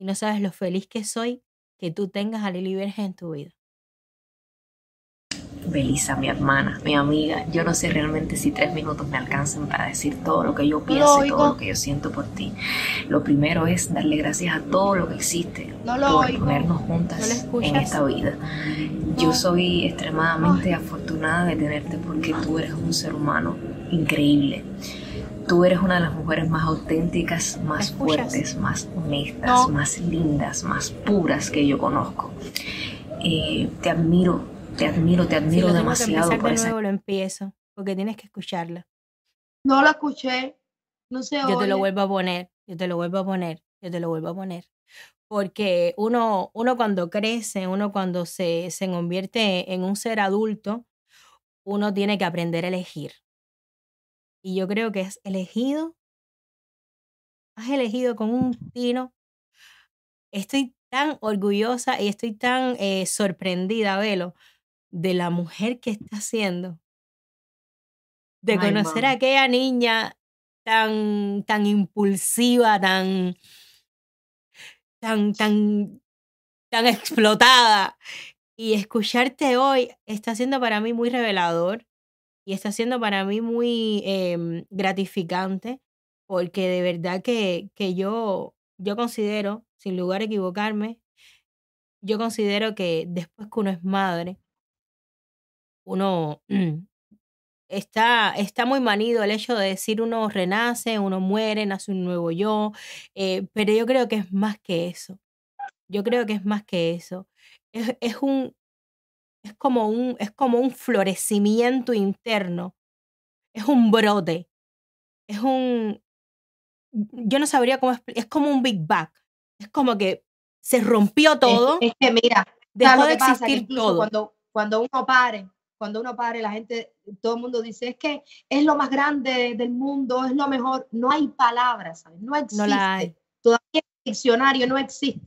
Y no sabes lo feliz que soy que tú tengas a Lili Verge en tu vida. Belisa, mi hermana, mi amiga, yo no sé realmente si tres minutos me alcancen para decir todo lo que yo pienso y todo lo que yo siento por ti. Lo primero es darle gracias a todo lo que existe por ponernos juntas en esta vida. Yo soy extremadamente afortunada de tenerte porque tú eres un ser humano increíble. Tú eres una de las mujeres más auténticas, más fuertes, más honestas, más lindas, más puras que yo conozco. Eh, te admiro te admiro, te admiro demasiado. por de nuevo lo empiezo, porque tienes que escucharla. No la escuché, no sé. Yo te lo vuelvo a poner, yo te lo vuelvo a poner, yo te lo vuelvo a poner. Porque uno, uno cuando crece, uno cuando se, se convierte en un ser adulto, uno tiene que aprender a elegir. Y yo creo que has elegido, has elegido con un tino. Estoy tan orgullosa y estoy tan eh, sorprendida, Velo, de la mujer que está haciendo, de conocer a aquella niña tan, tan impulsiva, tan, tan, tan, tan explotada. Y escucharte hoy está siendo para mí muy revelador y está siendo para mí muy em, gratificante porque de verdad que, que yo, yo considero, sin lugar a equivocarme, yo considero que después que uno es madre, uno está, está muy manido el hecho de decir uno renace, uno muere, nace un nuevo yo, eh, pero yo creo que es más que eso. Yo creo que es más que eso. Es, es un, es como un, es como un florecimiento interno. Es un brote. Es un, yo no sabría cómo es como un Big Bang. Es como que se rompió todo. Es, que mira, dejó de existir todo. Cuando, cuando uno pare, cuando uno padre, la gente, todo el mundo dice, es que es lo más grande del mundo, es lo mejor. No hay palabras, ¿sabes? No existe. No Todavía el diccionario no existe.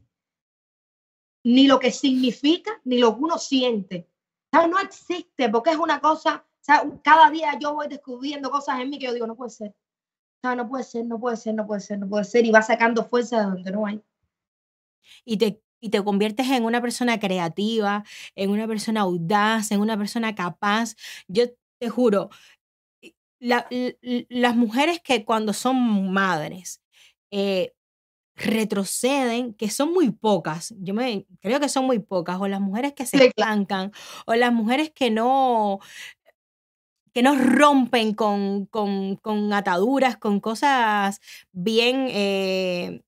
Ni lo que significa, ni lo que uno siente. ¿Sabes? No existe, porque es una cosa, ¿sabes? cada día yo voy descubriendo cosas en mí que yo digo, no puede ser. ¿Sabes? No puede ser, no puede ser, no puede ser, no puede ser. Y va sacando fuerza de donde no hay. Y te y te conviertes en una persona creativa, en una persona audaz, en una persona capaz. Yo te juro, las mujeres que cuando son madres eh, retroceden, que son muy pocas, yo me, creo que son muy pocas, o las mujeres que se estancan, o las mujeres que no, que no rompen con, con, con ataduras, con cosas bien eh,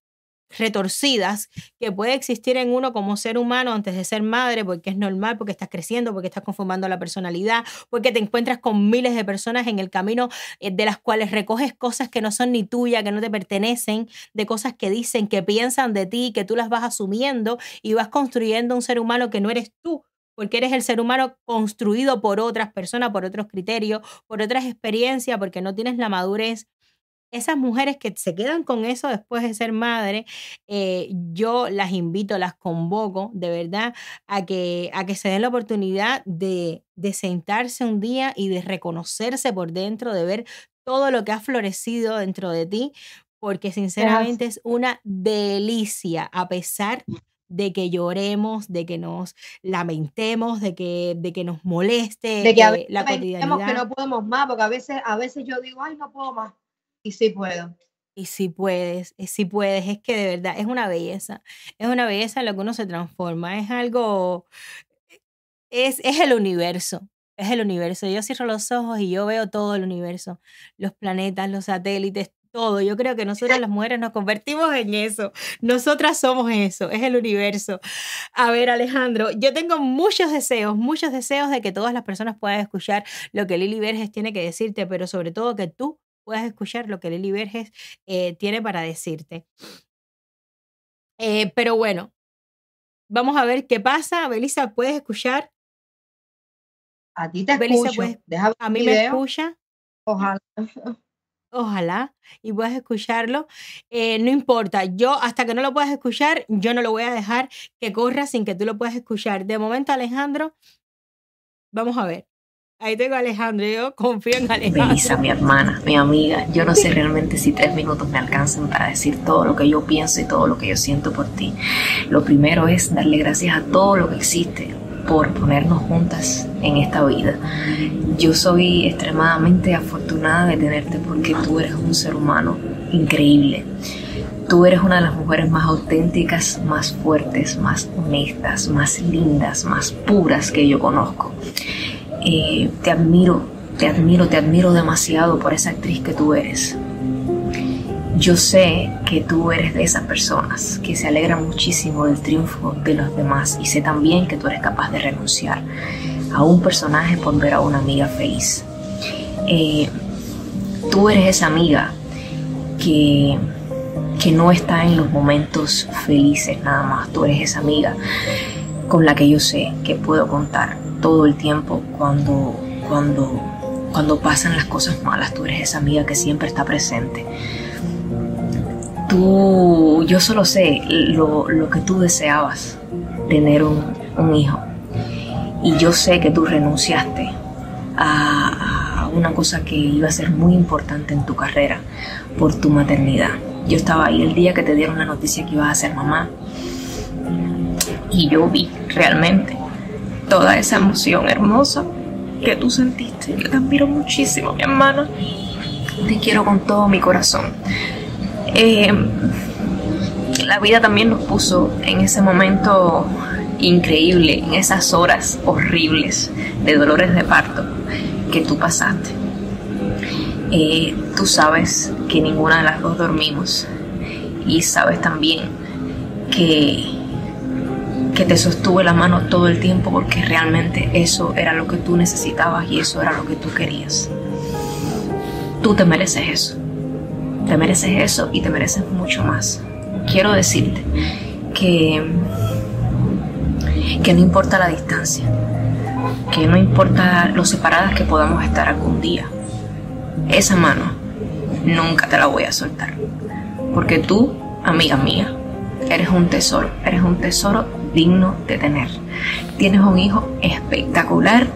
retorcidas que puede existir en uno como ser humano antes de ser madre, porque es normal, porque estás creciendo, porque estás conformando la personalidad, porque te encuentras con miles de personas en el camino eh, de las cuales recoges cosas que no son ni tuyas, que no te pertenecen, de cosas que dicen, que piensan de ti, que tú las vas asumiendo y vas construyendo un ser humano que no eres tú, porque eres el ser humano construido por otras personas, por otros criterios, por otras experiencias, porque no tienes la madurez esas mujeres que se quedan con eso después de ser madre, eh, yo las invito, las convoco de verdad a que, a que se den la oportunidad de, de sentarse un día y de reconocerse por dentro, de ver todo lo que ha florecido dentro de ti, porque sinceramente es una delicia, a pesar de que lloremos, de que nos lamentemos, de que, de que nos moleste de que la cotidianidad. que no podemos más, porque a veces, a veces yo digo, ay, no puedo más. Y sí puedo. Y si puedes, y si puedes, es que de verdad es una belleza. Es una belleza en lo que uno se transforma. Es algo, es, es el universo. Es el universo. Yo cierro los ojos y yo veo todo el universo. Los planetas, los satélites, todo. Yo creo que nosotras las mujeres nos convertimos en eso. Nosotras somos eso, es el universo. A ver, Alejandro, yo tengo muchos deseos, muchos deseos de que todas las personas puedan escuchar lo que Lili Verges tiene que decirte, pero sobre todo que tú puedas escuchar lo que Lili Verges eh, tiene para decirte. Eh, pero bueno, vamos a ver qué pasa. Belisa, ¿puedes escuchar? A ti te escucho. a mí me escucha. Ojalá ojalá, y puedas escucharlo. Eh, no importa, yo hasta que no lo puedas escuchar, yo no lo voy a dejar que corra sin que tú lo puedas escuchar. De momento, Alejandro, vamos a ver. Ahí tengo a Alejandro, confío en Alejandro. Belisa, mi hermana, mi amiga, yo no sé realmente si tres minutos me alcanzan para decir todo lo que yo pienso y todo lo que yo siento por ti. Lo primero es darle gracias a todo lo que existe, por ponernos juntas en esta vida. Yo soy extremadamente afortunada de tenerte porque tú eres un ser humano increíble. Tú eres una de las mujeres más auténticas, más fuertes, más honestas, más lindas, más puras que yo conozco. Eh, te admiro, te admiro, te admiro demasiado por esa actriz que tú eres. Yo sé que tú eres de esas personas que se alegran muchísimo del triunfo de los demás y sé también que tú eres capaz de renunciar a un personaje por ver a una amiga feliz. Eh, tú eres esa amiga que, que no está en los momentos felices nada más. Tú eres esa amiga con la que yo sé que puedo contar todo el tiempo cuando, cuando, cuando pasan las cosas malas. Tú eres esa amiga que siempre está presente tú, yo solo sé lo, que tú deseabas, tener un, hijo. Y yo sé que tú renunciaste a, una cosa que iba a ser muy importante en tu carrera por tu maternidad. Yo estaba ahí el día que te dieron la noticia que ibas a ser mamá. Y yo vi realmente toda esa emoción hermosa que tú sentiste. Yo te admiro muchísimo, mi hermana. Te quiero con todo mi corazón. Eh, la vida también nos puso en ese momento increíble, en esas horas horribles de dolores de parto que tú pasaste. Eh, tú sabes que ninguna de las dos dormimos y sabes también que, que te sostuve la mano todo el tiempo porque realmente eso era lo que tú necesitabas y eso era lo que tú querías. Tú te mereces eso. Te mereces eso y te mereces mucho más. Quiero decirte que, que no importa la distancia, que no importa lo separadas que podamos estar algún día, esa mano nunca te la voy a soltar. Porque tú, amiga mía, eres un tesoro, eres un tesoro digno de tener. Tienes un hijo espectacular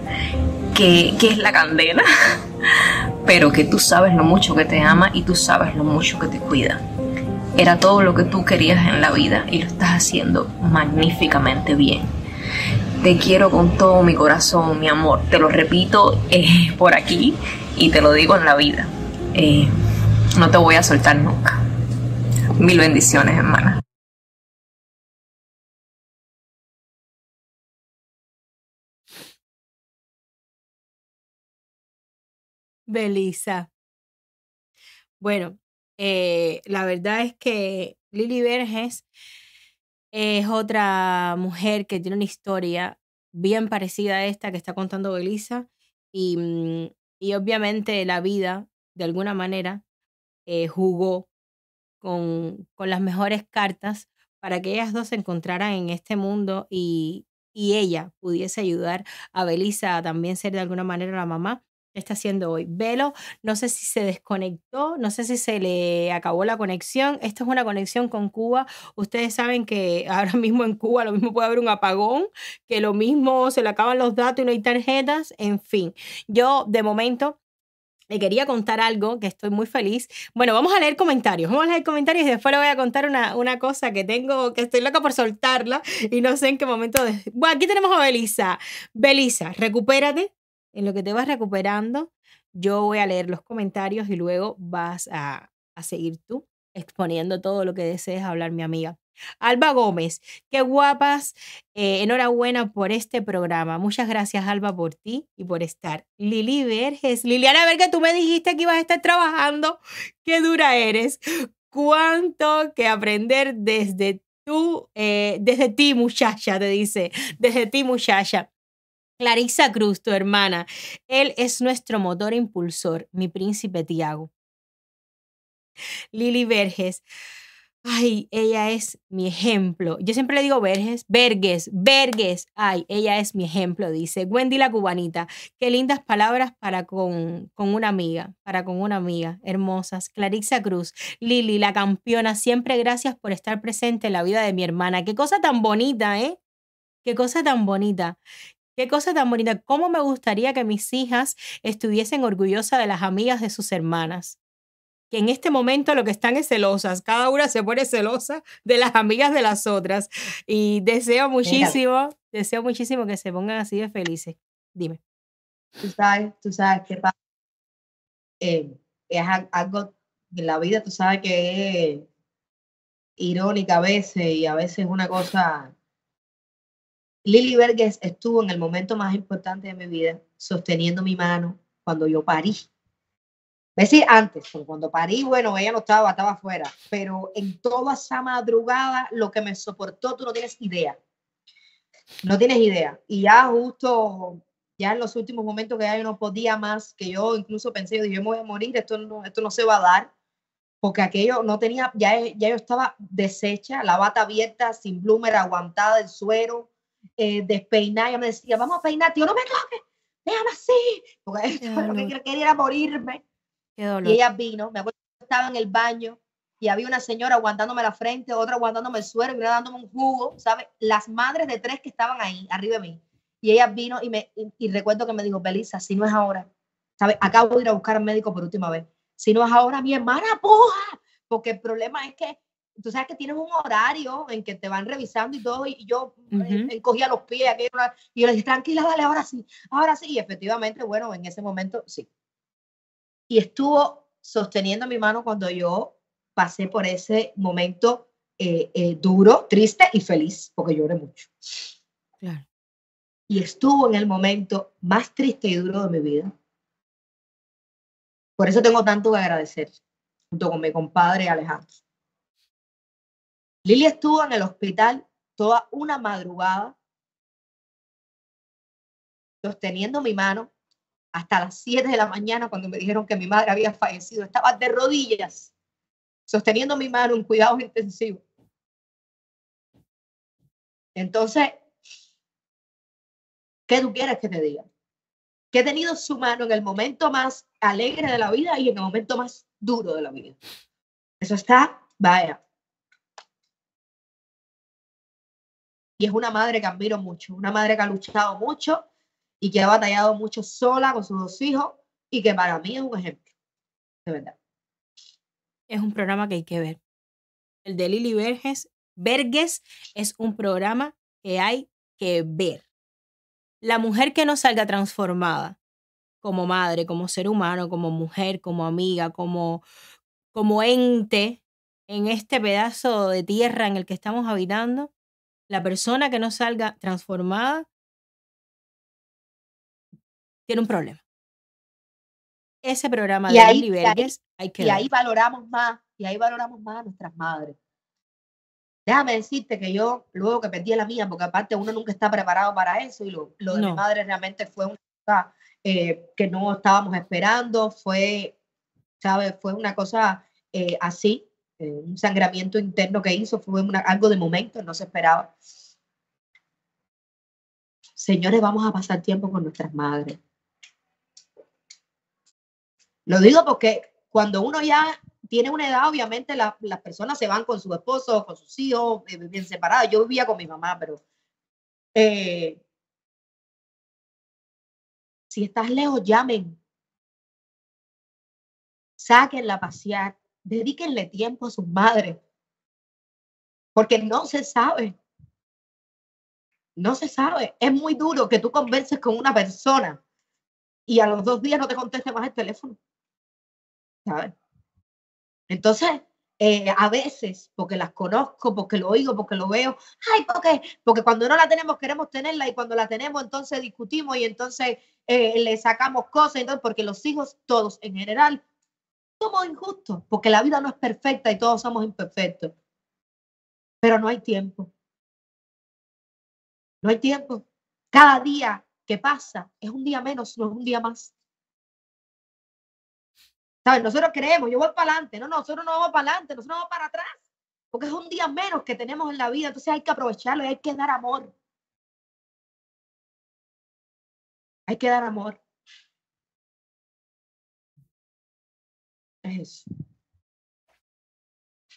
que, que es la candela pero que tú sabes lo mucho que te ama y tú sabes lo mucho que te cuida. Era todo lo que tú querías en la vida y lo estás haciendo magníficamente bien. Te quiero con todo mi corazón, mi amor. Te lo repito por aquí y te lo digo en la vida. Eh, no te voy a soltar nunca. Mil bendiciones, hermana. Belisa. Bueno, eh, la verdad es que Lili Verges es otra mujer que tiene una historia bien parecida a esta que está contando Belisa y, mm, y obviamente la vida, de alguna manera, eh, jugó con, con las mejores cartas para que ellas dos se encontraran en este mundo y, y ella pudiese ayudar a Belisa a también ser de alguna manera la mamá está haciendo hoy. Velo, no sé si se desconectó, no sé si se le acabó la conexión. Esto es una conexión con Cuba. Ustedes saben que ahora mismo en Cuba lo mismo puede haber un apagón, que lo mismo se le acaban los datos y no hay tarjetas, en fin. Yo de momento le quería contar algo que estoy muy feliz. Bueno, vamos a leer comentarios. Vamos a leer comentarios y después le voy a contar una, una cosa que tengo, que estoy loca por soltarla y no sé en qué momento. Bueno, aquí tenemos a Belisa. Belisa, recupérate, en lo que te vas recuperando, yo voy a leer los comentarios y luego vas a, seguir tú exponiendo todo lo que desees hablar, mi amiga. Alba Gómez, qué guapas. Eh, enhorabuena por este programa. Muchas gracias, Alba, por ti y por estar. Lili Verges, Liliana Verga, tú me dijiste que ibas a estar trabajando. Qué dura eres. Cuánto que aprender desde tú, eh, desde ti, muchacha, te dice, desde ti, muchacha. Clarisa Cruz, tu hermana. Él es nuestro motor impulsor, mi príncipe Tiago. Lili Verges. Ay, ella es mi ejemplo. Yo siempre le digo Verges, Verges, Verges. Ay, ella es mi ejemplo, dice Wendy la cubanita. Qué lindas palabras para con, con una amiga, para con una amiga. Hermosas. Clarissa Cruz, Lili, la campeona. Siempre gracias por estar presente en la vida de mi hermana. Qué cosa tan bonita, ¿eh? Qué cosa tan bonita. Qué cosa tan bonita. Cómo me gustaría que mis hijas estuviesen orgullosas de las amigas de sus hermanas que en este momento lo que están es celosas. Cada una se pone celosa de las amigas de las otras. Y deseo muchísimo, deseo muchísimo que se pongan así de felices. Dime. Tú sabes, tú sabes que eh, es algo en la vida, tú sabes que es irónica a veces y a veces es una cosa. Lili Verges estuvo en el momento más importante de mi vida, sosteniendo mi mano cuando yo parí es decir, antes, cuando parí, bueno, ella no estaba, estaba afuera, pero en toda esa madrugada lo que me soportó, tú no tienes idea. No tienes idea. Y ya justo, ya en los últimos momentos que ya yo no podía más, que yo incluso pensé, yo dije, me voy a morir, esto no, esto no se va a dar, porque aquello no tenía, ya, ya yo estaba deshecha, la bata abierta, sin bloomer, aguantada, el suero, eh, despeinada, ella me decía, vamos a peinar, tío, no me toques, déjame así, porque lo que quería era morirme. Y ella vino, me acuerdo que estaba en el baño y había una señora aguantándome la frente, otra aguantándome el suero y una dándome un jugo, ¿sabes? Las madres de tres que estaban ahí, arriba de mí. Y ella vino y, me, y, recuerdo que me dijo, Belisa, si no es ahora, ¿sabes? Acabo de ir a buscar al médico por última vez. Si no es ahora, mi hermana, puja. Porque el problema es que tú sabes que tienes un horario en que te van revisando y todo, y yo uh encogía los pies, y yo le dije, tranquila, dale, ahora sí, ahora sí, y efectivamente, bueno, en ese momento sí, y estuvo sosteniendo mi mano cuando yo pasé por ese momento eh, eh, duro, triste y feliz, porque lloré mucho. Y estuvo en el momento más triste y duro de mi vida. Por eso tengo tanto que agradecer, junto con mi compadre Alejandro. Lili estuvo en el hospital toda una madrugada, sosteniendo mi mano hasta las 7 de la mañana cuando me dijeron que mi madre había fallecido. Estaba de rodillas, sosteniendo mi mano en cuidados intensivos. Entonces, ¿qué tú quieres que te diga? Que he tenido su mano en el momento más alegre de la vida y en el momento más duro de la vida. Eso está, vaya. Y es una madre que admiro mucho, una madre que ha luchado mucho y que ha batallado mucho sola con sus dos hijos y que para mí es un ejemplo, de verdad. Es un programa que hay que ver. El de Lili Verges, Verges es un programa que hay que ver. La mujer que no salga transformada como madre, como ser humano, como mujer, como amiga, como, como ente en este pedazo de tierra en el que estamos habitando, la persona que no salga transformada tiene un problema. Ese programa de ahí, hay que Y ahí valoramos más, y ahí valoramos más a nuestras madres. Déjame decirte que yo, luego que perdí la mía, porque aparte uno nunca está preparado para eso, y lo, lo de mi madre realmente fue una cosa eh, que no estábamos esperando, fue, ¿sabes? Fue una cosa eh, así, eh, un sangramiento interno que hizo, fue algo de momento, no se esperaba. Señores, vamos a pasar tiempo con nuestras madres. Lo digo porque cuando uno ya tiene una edad, obviamente las personas se van con su esposo, con sus hijos, eh, bien separadas. Yo vivía con mi mamá, pero eh, si estás lejos, llamen. Sáquenla a pasear. Dedíquenle tiempo a sus madres. Porque no se sabe. No se sabe. Es muy duro que tú converses con una persona y a los dos días no te conteste más el teléfono. Entonces, eh, a veces, porque las conozco, porque lo oigo, porque lo veo, ay, porque, porque cuando no la tenemos queremos tenerla y cuando la tenemos entonces discutimos y entonces eh, le sacamos cosas, entonces, porque los hijos, todos en general, somos injustos, porque la vida no es perfecta y todos somos imperfectos. Pero no hay tiempo. No hay tiempo. Cada día que pasa es un día menos, no es un día más. Nosotros creemos, yo voy para adelante, no, nosotros no vamos para adelante, nosotros vamos para atrás, porque es un día menos que tenemos en la vida, entonces hay que aprovecharlo y hay que dar amor. Hay que dar amor. Es eso.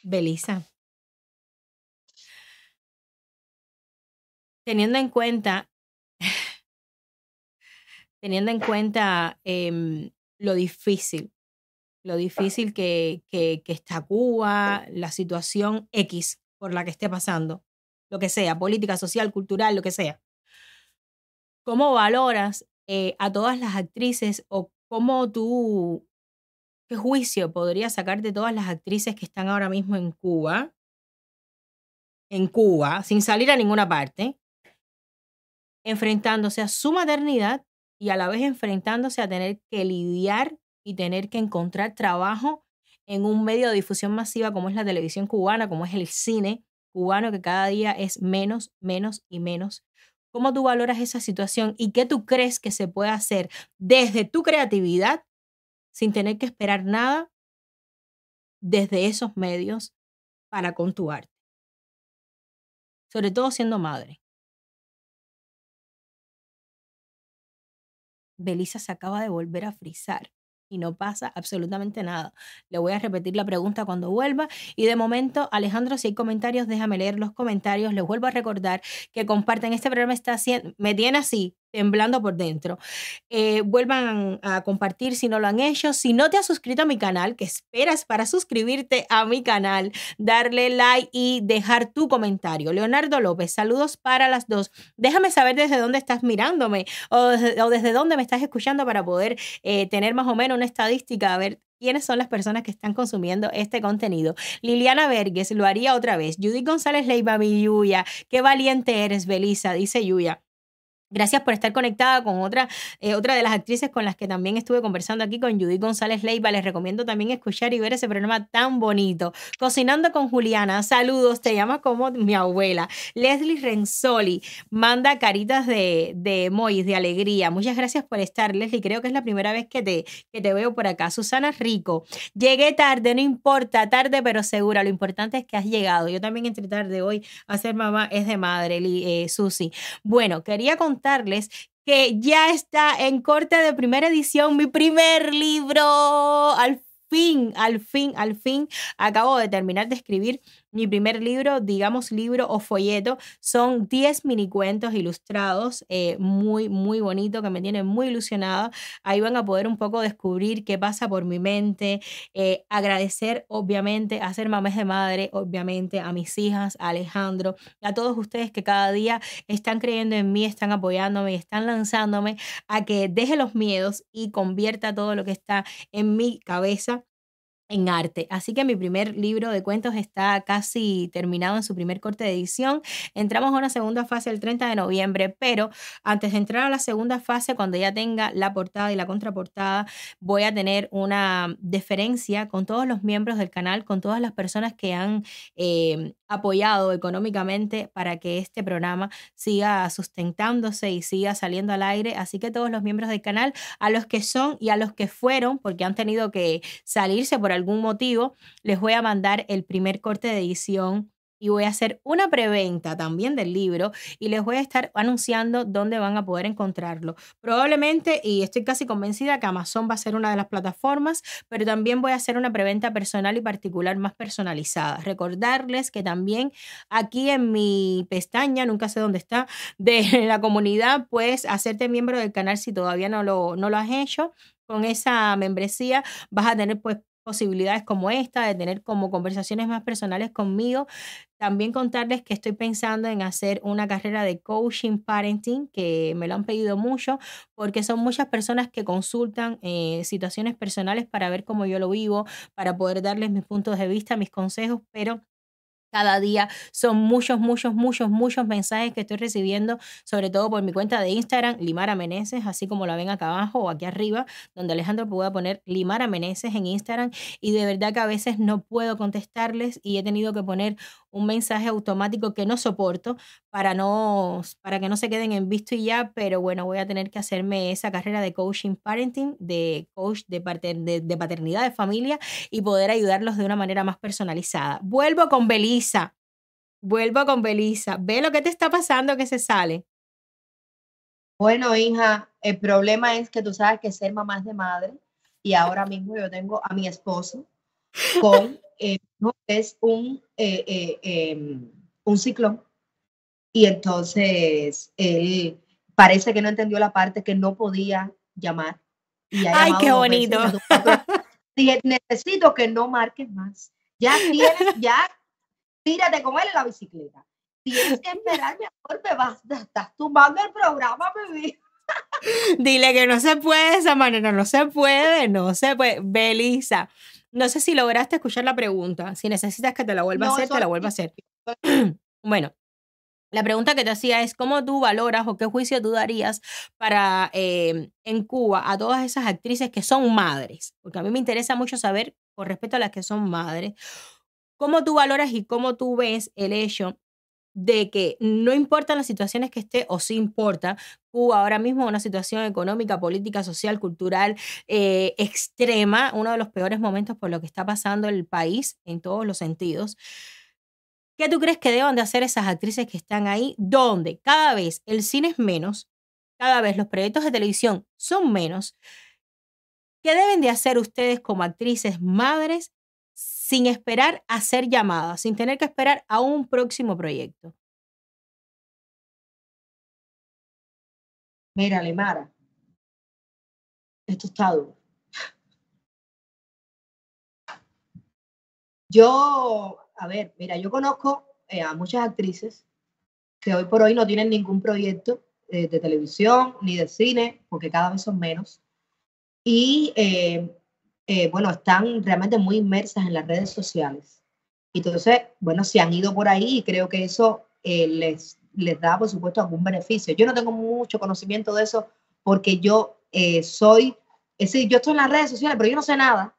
Belisa. Teniendo en cuenta, teniendo en cuenta em, lo difícil lo difícil que, que, está Cuba, la situación X por la que esté pasando, lo que sea, política, social, cultural, lo que sea. ¿Cómo valoras eh, a todas las actrices o cómo tú, qué juicio podrías sacar de todas las actrices que están ahora mismo en Cuba, en Cuba, sin salir a ninguna parte, enfrentándose a su maternidad y a la vez enfrentándose a tener que lidiar y tener que encontrar trabajo en un medio de difusión masiva como es la televisión cubana, como es el cine cubano, que cada día es menos, menos y menos. ¿Cómo tú valoras esa situación y qué tú crees que se puede hacer desde tu creatividad sin tener que esperar nada desde esos medios para con? Sobre todo siendo madre. Belisa se acaba de volver a frizar y no pasa absolutamente nada. Le voy a repetir la pregunta cuando vuelva. Y de momento, Alejandro, si hay comentarios, déjame leer los comentarios. Les vuelvo a recordar que comparten este programa, está haciendo, me tiene así, temblando por dentro. Eh, vuelvan a compartir si no lo han hecho. Si no te has suscrito a mi canal, ¿qué esperas para suscribirte a mi canal? Darle like y dejar tu comentario. Leonardo López, saludos para las dos. Déjame saber desde dónde estás mirándome o desde, dónde me estás escuchando para poder eh, tener más o menos una estadística, a ver quiénes son las personas que están consumiendo este contenido. Liliana Verges, lo haría otra vez. Judy González Leiva, mi Yuya. Qué valiente eres, Belisa, dice Yuya. Gracias por estar conectada con otra, eh, otra de las actrices con las que también estuve conversando aquí, con Judith González Leiva. Les recomiendo también escuchar y ver ese programa tan bonito. Cocinando con Juliana, saludos, te llama como mi abuela. Leslie Renzoli manda caritas de, de emojis, de alegría. Muchas gracias por estar, Leslie. Creo que es la primera vez que te, que te veo por acá. Susana Rico, llegué tarde, no importa, tarde pero segura. Lo importante es que has llegado. Yo también entré tarde hoy a ser mamá, es de madre, eh, Susi. Bueno, quería contar contarles que ya está en corte de primera edición mi primer libro. Al fin, al fin, al fin, acabo de terminar de escribir mi primer libro, digamos libro o folleto, son 10 mini cuentos ilustrados, eh, muy, muy bonito, que me tienen muy ilusionada. Ahí van a poder un poco descubrir qué pasa por mi mente, eh, agradecer obviamente a ser mamás de madre, obviamente a mis hijas, a Alejandro, a todos ustedes que cada día están creyendo en mí, están apoyándome, están lanzándome a que deje los miedos y convierta todo lo que está en mi cabeza en arte. Así que mi primer libro de cuentos está casi terminado en su primer corte de edición. Entramos a una segunda fase el 30 de noviembre, pero antes de entrar a la segunda fase, cuando ya tenga la portada y la contraportada, voy a tener una deferencia con todos los miembros del canal, con todas las personas que han eh, apoyado económicamente para que este programa siga sustentándose y siga saliendo al aire. Así que todos los miembros del canal, a los que son y a los que fueron, porque han tenido que salirse por algún motivo, les voy a mandar el primer corte de edición y voy a hacer una preventa también del libro y les voy a estar anunciando dónde van a poder encontrarlo. Probablemente, y estoy casi convencida que Amazon va a ser una de las plataformas, pero también voy a hacer una preventa personal y particular más personalizada. Recordarles que también aquí en mi pestaña, nunca sé dónde está, de la comunidad, puedes hacerte miembro del canal si todavía no lo, no lo has hecho. Con esa membresía vas a tener pues posibilidades como esta, de tener como conversaciones más personales conmigo. También contarles que estoy pensando en hacer una carrera de coaching parenting, que me lo han pedido mucho, porque son muchas personas que consultan eh, situaciones personales para ver cómo yo lo vivo, para poder darles mis puntos de vista, mis consejos, pero cada día. Son muchos, muchos, muchos, muchos mensajes que estoy recibiendo, sobre todo por mi cuenta de Instagram, Limara Meneses, así como la ven acá abajo o aquí arriba, donde Alejandro pueda poner Limara Meneses en Instagram. Y de verdad que a veces no puedo contestarles y he tenido que poner un mensaje automático que no soporto para, no, para que no se queden en visto y ya, pero bueno, voy a tener que hacerme esa carrera de coaching parenting, de coach de, de, de paternidad, de familia y poder ayudarlos de una manera más personalizada. Vuelvo con Belisa Vuelvo con Belisa. Ve lo que te está pasando que se sale. Bueno, hija, el problema es que tú sabes que ser mamá es de madre y ahora mismo yo tengo a mi esposo con eh, es un, eh, eh, em, un ciclón y entonces él parece que no entendió la parte que no podía llamar. Y Ay, qué bonito. Dije, necesito que no marques más. Ya tienes, ya tírate con él en la bicicleta. Tienes que esperar, mi amor, me vas, estás tumbando el programa, bebé. Dile que no se puede de esa manera, no se puede, no se puede. Belisa, no sé si lograste escuchar la pregunta. Si necesitas que te la vuelva a hacer, te la vuelva a hacer. bueno, la pregunta que te hacía es cómo tú valoras o qué juicio tú darías para eh, en Cuba a todas esas actrices que son madres, porque a mí me interesa mucho saber con respecto a las que son madres, ¿Cómo tú valoras y cómo tú ves el hecho de que no importa las situaciones que esté o sí importa, Cuba ahora mismo una situación económica, política, social, cultural eh, extrema, uno de los peores momentos por lo que está pasando el país en todos los sentidos. ¿Qué tú crees que deban de hacer esas actrices que están ahí, donde cada vez el cine es menos, cada vez los proyectos de televisión son menos? ¿Qué deben de hacer ustedes como actrices madres sin esperar a ser llamadas, sin tener que esperar a un próximo proyecto? Mira, Lemara, esto está duro. Yo, a ver, mira, yo conozco eh, a muchas actrices que hoy por hoy no tienen ningún proyecto eh, de televisión ni de cine, porque cada vez son menos. Y eh, eh, bueno, están realmente muy inmersas en las redes sociales. Entonces, bueno, se han ido por ahí y creo que eso eh, les, les da, por supuesto, algún beneficio. Yo no tengo mucho conocimiento de eso porque yo eh, soy, es decir, yo estoy en las redes sociales, pero yo no sé nada.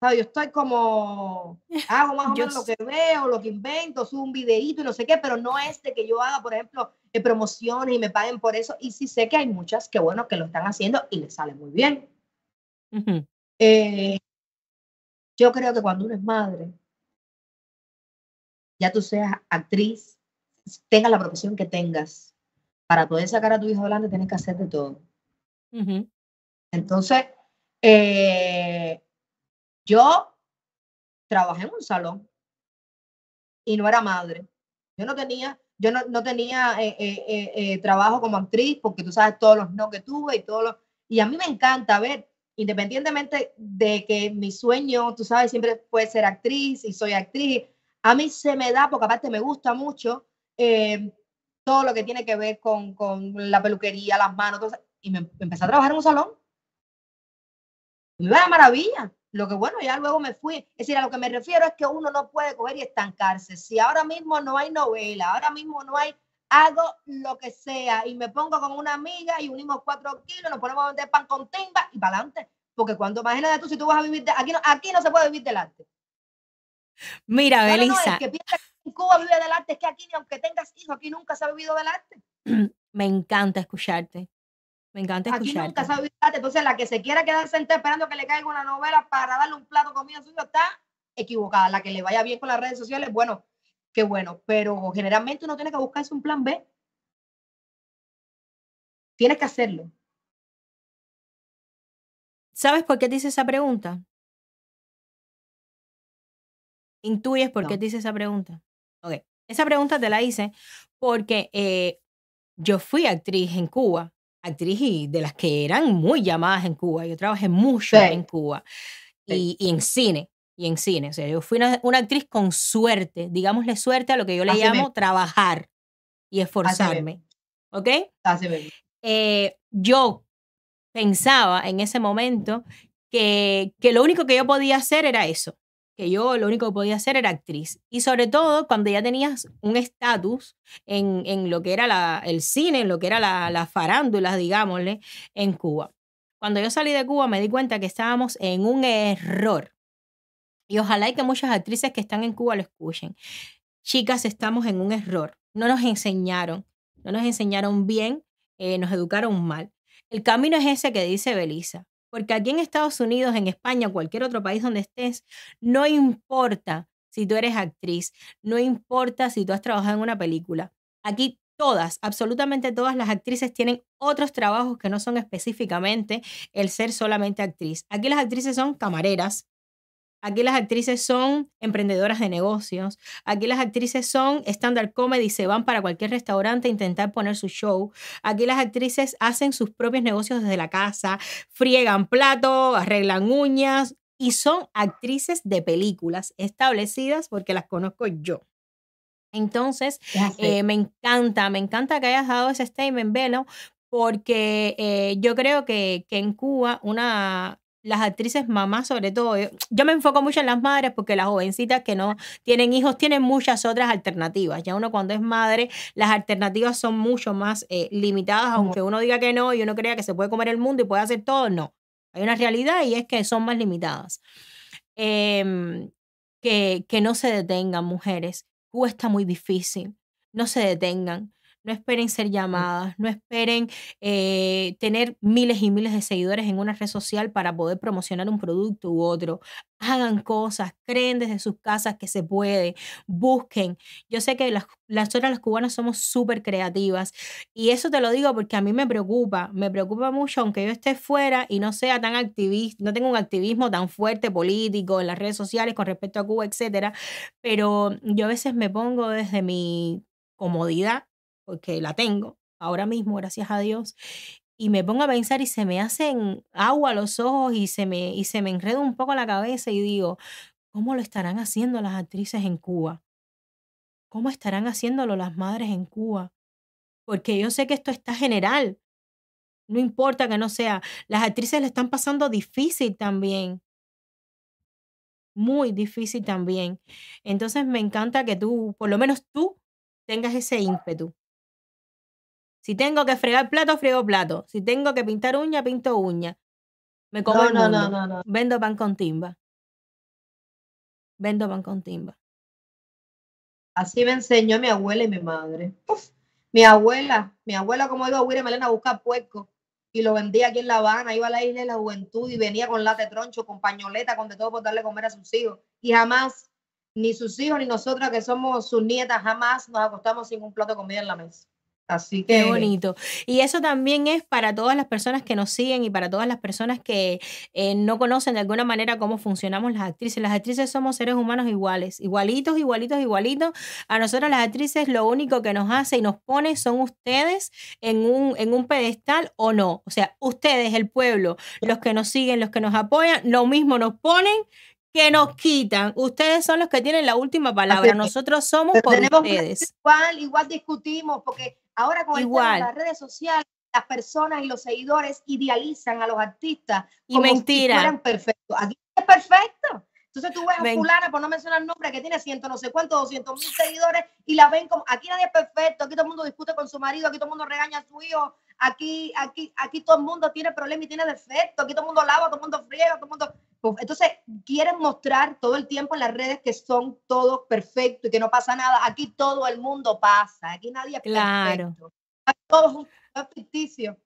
Yo estoy como, hago más o menos lo que veo, lo que invento, subo un videíto y no sé qué, pero no es de que yo haga, por ejemplo, promociones y me paguen por eso. Y sí sé que hay muchas que, bueno, que lo están haciendo y les sale muy bien. Eh, yo creo que cuando uno es madre, ya tú seas actriz, tengas la profesión que tengas, para poder sacar a tu hijo adelante tienes que hacer de todo. Entonces, eh, yo trabajé en un salón y no era madre. Yo no tenía, yo no, tenía eh, trabajo como actriz porque tú sabes todos los no que tuve y todos los... Y a mí me encanta ver independientemente de que mi sueño, tú sabes, siempre fue ser actriz y soy actriz, a mí se me da, porque aparte me gusta mucho eh, todo lo que tiene que ver con, con la peluquería, las manos, todo y me, empecé a trabajar en un salón. me iba maravilla. Lo que bueno, ya luego me fui. Es decir, a lo que me refiero es que uno no puede coger y estancarse. Si ahora mismo no hay novela, ahora mismo no hay hago lo que sea y me pongo con una amiga y unimos cuatro kilos, nos ponemos a vender pan con timba y para adelante. Porque cuando imagínate tú si tú vas a vivir, de, aquí, no, aquí no se puede vivir del arte. Mira, Belisa. que piensa que en Cuba vive del arte, es que aquí, aunque tengas hijos, aquí nunca se ha vivido del arte. Me encanta escucharte. Me encanta escucharte. Aquí nunca se ha vivido del arte. Entonces, la que se quiera quedar sentada esperando que le caiga una novela para darle un plato de comida suyo está equivocada. La que le vaya bien con las redes sociales, bueno, qué bueno, pero generalmente uno tiene que buscarse un plan B. Tienes que hacerlo. ¿Sabes por qué te hice esa pregunta? ¿Intuyes por qué te hice esa pregunta? Ok, esa pregunta te la hice porque eh, yo fui actriz en Cuba, actriz y de las que eran muy llamadas en Cuba. Yo trabajé mucho en Cuba y, y, en cine. Y en cine. O sea, yo fui una, una actriz con suerte, digámosle suerte a lo que yo le llamo trabajar y esforzarme. ¿Ok? Eh, yo pensaba en ese momento que, que lo único que yo podía hacer era eso, que yo lo único que podía hacer era actriz. Y sobre todo cuando ya tenías un estatus en, en lo que era la, el cine, en lo que era la, la farándula, digámosle, en Cuba. Cuando yo salí de Cuba me di cuenta que estábamos en un error. Y ojalá y que muchas actrices que están en Cuba lo escuchen. Chicas, estamos en un error. No nos enseñaron, no nos enseñaron bien, eh, nos educaron mal. El camino es ese que dice Belisa. Porque aquí en Estados Unidos, en España, cualquier otro país donde estés, no importa si tú eres actriz, no importa si tú has trabajado en una película. Aquí todas, absolutamente todas las actrices tienen otros trabajos que no son específicamente el ser solamente actriz. Aquí las actrices son camareras, Aquí las actrices son emprendedoras de negocios. Aquí las actrices son stand-up comedy, se van para cualquier restaurante a intentar poner su show. Aquí las actrices hacen sus propios negocios desde la casa, friegan plato, arreglan uñas y son actrices de películas establecidas porque las conozco yo. Entonces, eh, me encanta, me encanta que hayas dado ese statement, Velo, porque eh, yo creo que, que en Cuba una, las actrices mamás sobre todo, yo, yo, me enfoco mucho en las madres porque las jovencitas que no tienen hijos tienen muchas otras alternativas. Ya uno cuando es madre, las alternativas son mucho más eh, limitadas, aunque uno diga que no y uno crea que se puede comer el mundo y puede hacer todo, no. Hay una realidad y es que son más limitadas. Eh, que, que no se detengan, mujeres. Cuba está muy difícil. No se detengan. No esperen ser llamadas, no esperen eh, tener miles y miles de seguidores en una red social para poder promocionar un producto u otro. Hagan cosas, creen desde sus casas que se puede, busquen. Yo sé que las, las otras, las cubanas, somos súper creativas y eso te lo digo porque a mí me preocupa, me preocupa mucho, aunque yo esté fuera y no sea tan activista, no tengo un activismo tan fuerte político en las redes sociales con respecto a Cuba, etcétera, pero yo a veces me pongo desde mi comodidad porque la tengo ahora mismo, gracias a Dios, y me pongo a pensar y se me hacen agua los ojos y se me, y se me enreda un poco la cabeza y digo, ¿cómo lo estarán haciendo las actrices en Cuba? ¿Cómo estarán haciéndolo las madres en Cuba? Porque yo sé que esto está general. No importa que no sea. Las actrices le están pasando difícil también. Muy difícil también. Entonces me encanta que tú, por lo menos tú, tengas ese ímpetu. Si tengo que fregar plato, friego plato. Si tengo que pintar uña, pinto uña. Me como No, el no, mundo. no, no, no. Vendo pan con timba. Vendo pan con timba. Así me enseñó mi abuela y mi madre. Uf, mi abuela, mi abuela como iba a William Elena a buscar puerco y lo vendía aquí en La Habana, iba a la isla de la juventud y venía con late troncho, con pañoleta, con de todo por darle comer a sus hijos. Y jamás, ni sus hijos ni nosotras que somos sus nietas, jamás nos acostamos sin un plato de comida en la mesa. Así que Qué bonito. Y eso también es para todas las personas que nos siguen y para todas las personas que eh, no conocen de alguna manera cómo funcionamos las actrices. Las actrices somos seres humanos iguales, igualitos, igualitos, igualitos. A nosotros las actrices lo único que nos hace y nos pone son ustedes en un, en un pedestal o no. O sea, ustedes, el pueblo, los que nos siguen, los que nos apoyan, lo mismo nos ponen que nos quitan. Ustedes son los que tienen la última palabra. Nosotros somos por ustedes. igual, igual discutimos, porque ahora con el tema Igual. de las redes sociales, las personas y los seguidores idealizan a los artistas Y como mentira. si fueran perfectos. Aquí es perfecto. Entonces tú ves a fulana, por no mencionar el nombre, que tiene ciento no sé cuántos, doscientos mil seguidores y la ven como, aquí nadie es perfecto, aquí todo el mundo discute con su marido, aquí todo el mundo regaña a su hijo, aquí, aquí, aquí todo el mundo tiene problemas y tiene defectos, aquí todo el mundo lava, todo el mundo friega, todo el mundo... Entonces quieren mostrar todo el tiempo en las redes que son todos perfectos y que no pasa nada. Aquí todo el mundo pasa, aquí nadie es Claro. perfecto. Aquí Todo es un es ficticio.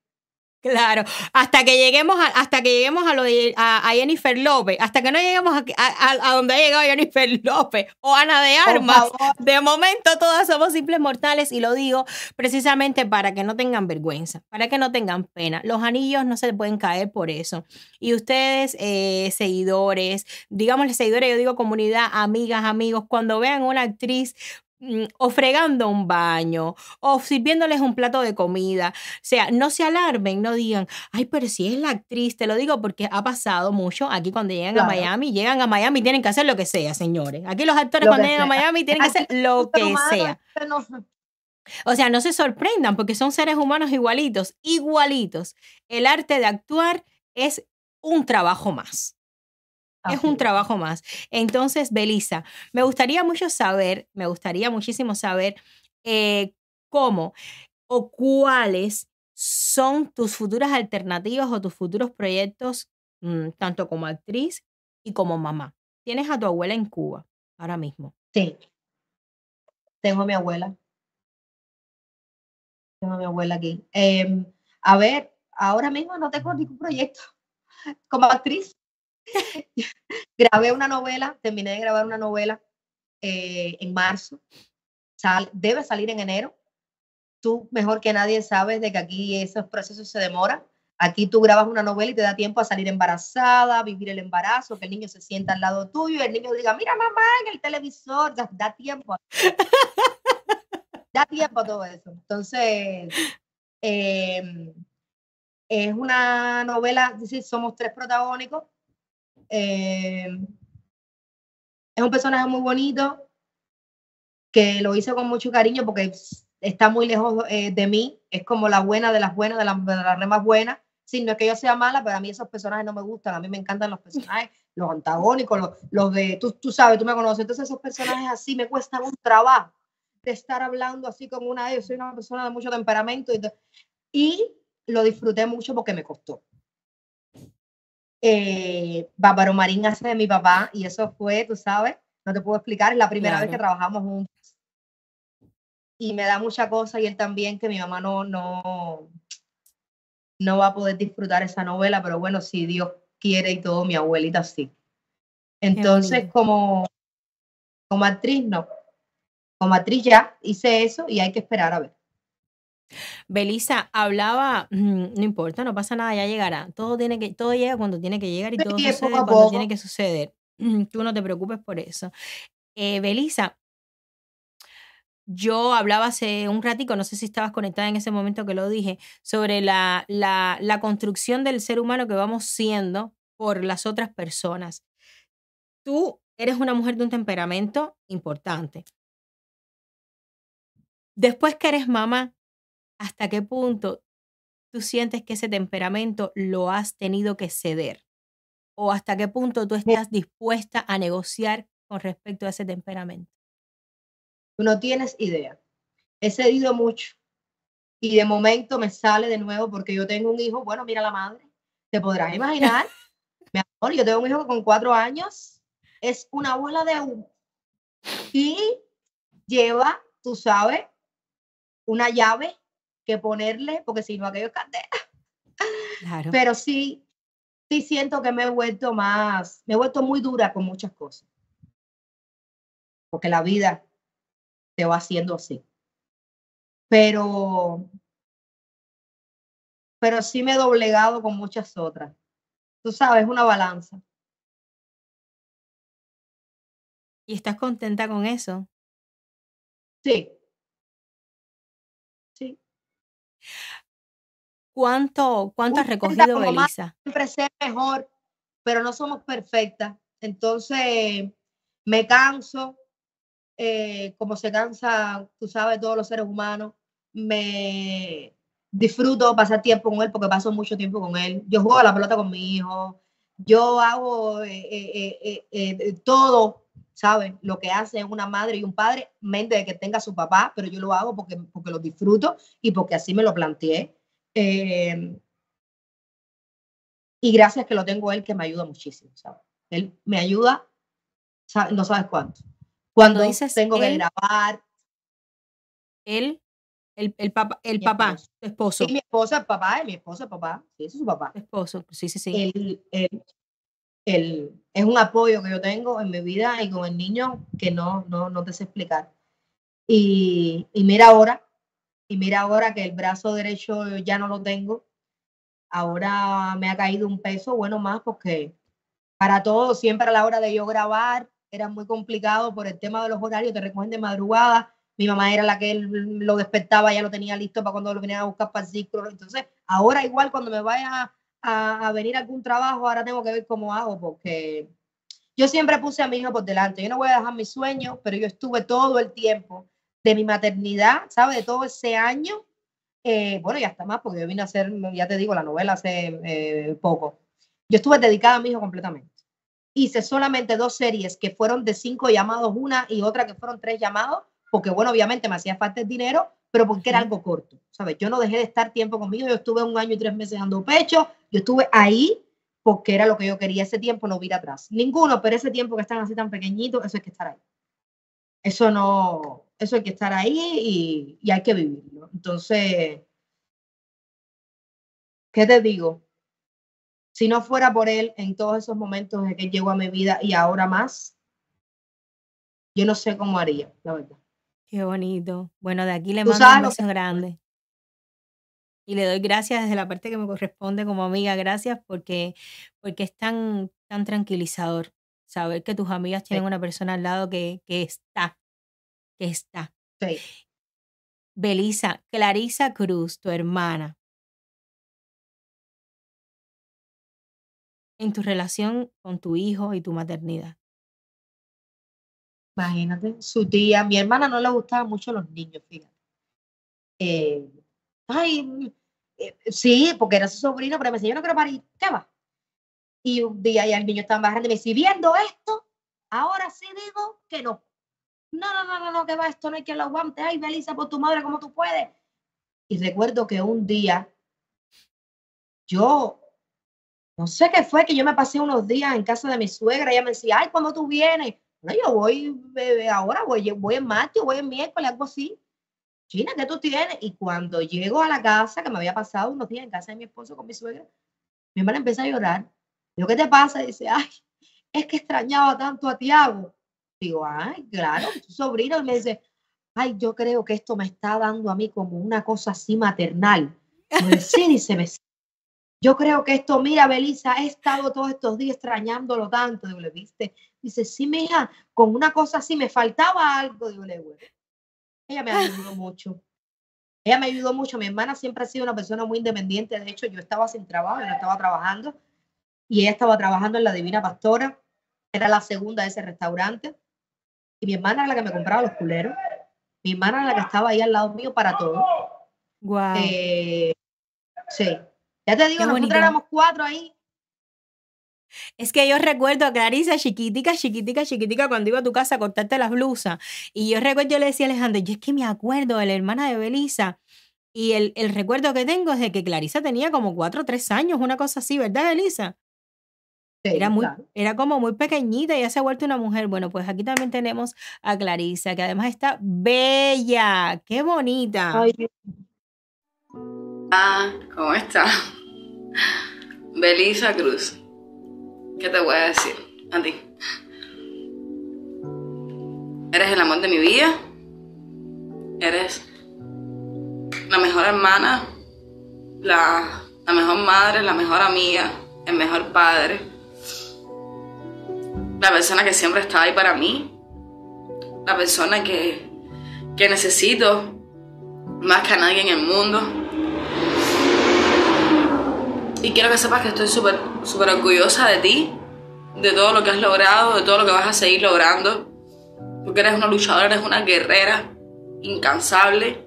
Claro, hasta que lleguemos a, hasta que lleguemos a lo de a, a Jennifer López, hasta que no lleguemos a, a, a- donde ha llegado Jennifer López o Ana de Armas. De momento todas somos simples mortales y lo digo precisamente para que no tengan vergüenza, para que no tengan pena. Los anillos no se pueden caer por eso. Y ustedes, eh, seguidores, digámosle seguidores, yo digo comunidad, amigas, amigos, cuando vean una actriz o fregando un baño, o sirviéndoles un plato de comida. O sea, no se alarmen, no digan, ay, pero si es la actriz, te lo digo porque ha pasado mucho aquí cuando llegan a. Miami, llegan a Miami y tienen que hacer lo que sea, señores. Aquí los actores Lo cuando llegan a. Miami tienen que hacer lo que sea. no- O sea, no se sorprendan porque son seres humanos igualitos, igualitos. El arte de actuar es un trabajo más. Es un trabajo más. Entonces, Belisa, me gustaría mucho saber, me gustaría muchísimo saber eh, cómo o cuáles son tus futuras alternativas o tus futuros proyectos, mm, tanto como actriz y como mamá. Tienes a tu abuela en Cuba ahora mismo. Sí. Tengo a mi abuela. Tengo a mi abuela aquí. Em, a ver, ahora mismo no tengo ningún proyecto como actriz. Grabé una novela, terminé de grabar una novela eh, en marzo. Sal- debe salir en enero. Tú mejor que nadie sabes de que aquí esos procesos se demoran. Aquí tú grabas una novela y te da tiempo a salir embarazada, vivir el embarazo, que el niño se sienta al lado tuyo y el niño diga, mira mamá en el televisor, da, tiempo. da tiempo a todo eso. Entonces, em, es una novela, es somos tres protagónicos. Em, es un personaje muy bonito que lo hice con mucho cariño porque está muy lejos eh, de mí. Es como la buena de las buenas, de las de re más buenas. Sí, no es que yo sea mala, pero a mí esos personajes no me gustan. A mí me encantan los personajes, los antagónicos, los, los de, tú, tú sabes, tú me conoces. Entonces esos personajes así me cuestan un trabajo de estar hablando así como una de ellos. Soy una persona de mucho temperamento y, y lo disfruté mucho porque me costó. Eh, Bárbaro Marín hace de mi papá y eso fue, tú sabes, no te puedo explicar, es la primera vez que trabajamos juntos. Y me da mucha cosa y él también que mi mamá no, no, no va a poder disfrutar esa novela, pero bueno, si Dios quiere y todo, mi abuelita sí. Entonces, como, como actriz, no. Como actriz ya hice eso y hay que esperar a ver. Belisa hablaba, mm, no importa, no pasa nada, ya llegará. Todo tiene que, todo llega cuando tiene que llegar y todo Sí, sucede cuando poco. tiene que suceder. Mm, Tú no te preocupes por eso. Eh, Belisa, yo hablaba hace un ratico, no sé si estabas conectada en ese momento que lo dije, sobre la, la, la construcción del ser humano que vamos siendo por las otras personas. Tú eres una mujer de un temperamento importante. Después que eres mamá, ¿hasta qué punto tú sientes que ese temperamento lo has tenido que ceder? ¿O hasta qué punto tú estás dispuesta a negociar con respecto a ese temperamento? Tú no tienes idea. He cedido mucho. Y de momento me sale de nuevo porque yo tengo un hijo, bueno, mira la madre, te podrás imaginar. Mi amor, yo tengo un hijo con cuatro años es una bola de humo. Y lleva, tú sabes, una llave que ponerle, porque si no aquello es candela. Claro. Pero sí, sí siento que me he vuelto más, me he vuelto muy dura con muchas cosas. Porque la vida te va haciendo así. Pero, pero sí me he doblegado con muchas otras. Tú sabes, una balanza. ¿Y estás contenta con eso? Sí. ¿Cuánto, cuánto has recogido, Belisa? siempre ser mejor, pero no somos perfectas. Entonces, me canso, eh, como se cansa, tú sabes, todos los seres humanos. Me disfruto pasar tiempo con él porque paso mucho tiempo con él. Yo juego a la pelota con mi hijo. Yo hago eh, eh, todo, ¿sabes? Lo que hace una madre y un padre, mente de que tenga su papá, pero yo lo hago porque, porque lo disfruto y porque así me lo planteé. Eh, y gracias que lo tengo él, que me ayuda muchísimo, ¿sabes? Él me ayuda, sabe- no sabes cuánto. Cuando dices tengo que él, grabar, Él, el, el papá, el papá, esposo. tu esposo, Y mi esposa, el papá, y mi esposa, el papá, sí, ese es su papá. tu esposo, sí, sí, sí. Él, él- él es un apoyo que yo tengo en mi vida y con el niño que no, no, no te sé explicar. Y, y mira ahora, y mira ahora que el brazo derecho ya no lo tengo. Ahora me ha caído un peso, bueno, más porque para todo, siempre a la hora de yo grabar, era muy complicado por el tema de los horarios, te recogen de madrugada. Mi mamá era la que lo despertaba, ya lo tenía listo para cuando lo venía a buscar para el ciclo. Entonces, ahora igual cuando me vaya a, a venir a algún trabajo, ahora tengo que ver cómo hago, porque yo siempre puse a mi hijo por delante. Yo no voy a dejar mis sueños, pero yo estuve todo el tiempo de mi maternidad, ¿sabes? De todo ese año. Eh, bueno, ya está más, porque yo vine a hacer, ya te digo, la novela hace eh, poco. Yo estuve dedicada a mi hijo completamente. Hice solamente dos series que fueron de cinco llamados, una y otra que fueron tres llamados, porque bueno, obviamente me hacía falta el dinero, pero porque era algo corto, ¿sabes? Yo no dejé de estar tiempo conmigo, yo estuve un año y tres meses dando pecho, yo estuve ahí porque era lo que yo quería. Ese tiempo no vi atrás. Ninguno, pero ese tiempo que están así tan pequeñitos, eso hay que estar ahí. Eso no, eso hay que estar ahí y, y hay que vivirlo. Entonces, ¿qué te digo? Si no fuera por él en todos esos momentos de que llegó a mi vida y ahora más, yo no sé cómo haría, la verdad. Qué bonito. Bueno, de aquí le mando un beso grande. Y le doy gracias desde la parte que me corresponde como amiga, gracias porque, porque es tan, tan tranquilizador saber que tus amigas tienen una persona al lado que, que está, que está. Sí. Belisa, Clarisa Cruz, tu hermana. En tu relación con tu hijo y tu maternidad. Imagínate, su tía, mi hermana no le gustaban mucho los niños, fíjate. Eh, ay, eh, sí, porque era su sobrino, pero me decía, yo no quiero parir, ¿qué va? Y un día ya el niño estaba bajando y me decía, viendo esto, ahora sí digo que no. No, no, no, no, no, que va, esto no hay que lo aguante. Ay, Belisa, por tu madre, ¿cómo tú puedes? Y recuerdo que un día yo, no sé qué fue, que yo me pasé unos días en casa de mi suegra, ella me decía, ay, ¿cuándo tú vienes? No, yo voy bebé, ahora, voy, voy en martes, voy en miércoles, algo así. China, ¿qué tú tienes? Y cuando llego a la casa, que me había pasado unos días en casa de mi esposo con mi suegra, mi hermana empieza a llorar. Digo, ¿qué te pasa? Dice, ay, es que extrañaba tanto a Tiago. Digo, ay, claro, tu sobrino. Y me dice, ay, yo creo que esto me está dando a mí como una cosa así maternal. Sí, dice, yo creo que esto, mira, Belisa, he estado todos estos días extrañándolo tanto. Digo, ¿le viste? Dice, sí, mija, con una cosa así me faltaba algo. Digo, le bueno. Ella me ayudó mucho. Ella me ayudó mucho. Mi hermana siempre ha sido una persona muy independiente. De hecho, yo estaba sin trabajo, yo no estaba trabajando. Y ella estaba trabajando en la Divina Pastora. Era la segunda de ese restaurante. Y mi hermana era la que me compraba los culeros. Mi hermana era la que estaba ahí al lado mío para todo. Wow. Eh, sí. Ya te digo, nosotros éramos cuatro ahí es que yo recuerdo a Clarisa chiquitica, chiquitica, chiquitica, cuando iba a tu casa a cortarte las blusas. Y yo recuerdo, yo le decía a Alejandro, yo es que me acuerdo de la hermana de Belisa. Y el, el recuerdo que tengo es de que Clarisa tenía como cuatro o tres años, una cosa así, ¿verdad, Belisa? era, muy, era como muy pequeñita y ya se ha vuelto una mujer. Bueno, pues aquí también tenemos a Clarisa, que además está bella. ¡Qué bonita! Ah, ¿cómo está? Belisa Cruz. ¿Qué te voy a decir a ti? Eres el amor de mi vida. Eres la mejor hermana, la, mejor madre, la mejor amiga, el mejor padre. La persona que siempre está ahí para mí. La persona que, que necesito más que a nadie en el mundo. Y quiero que sepas que estoy súper súper orgullosa de ti, de todo lo que has logrado, de todo lo que vas a seguir logrando. Porque eres una luchadora, eres una guerrera incansable.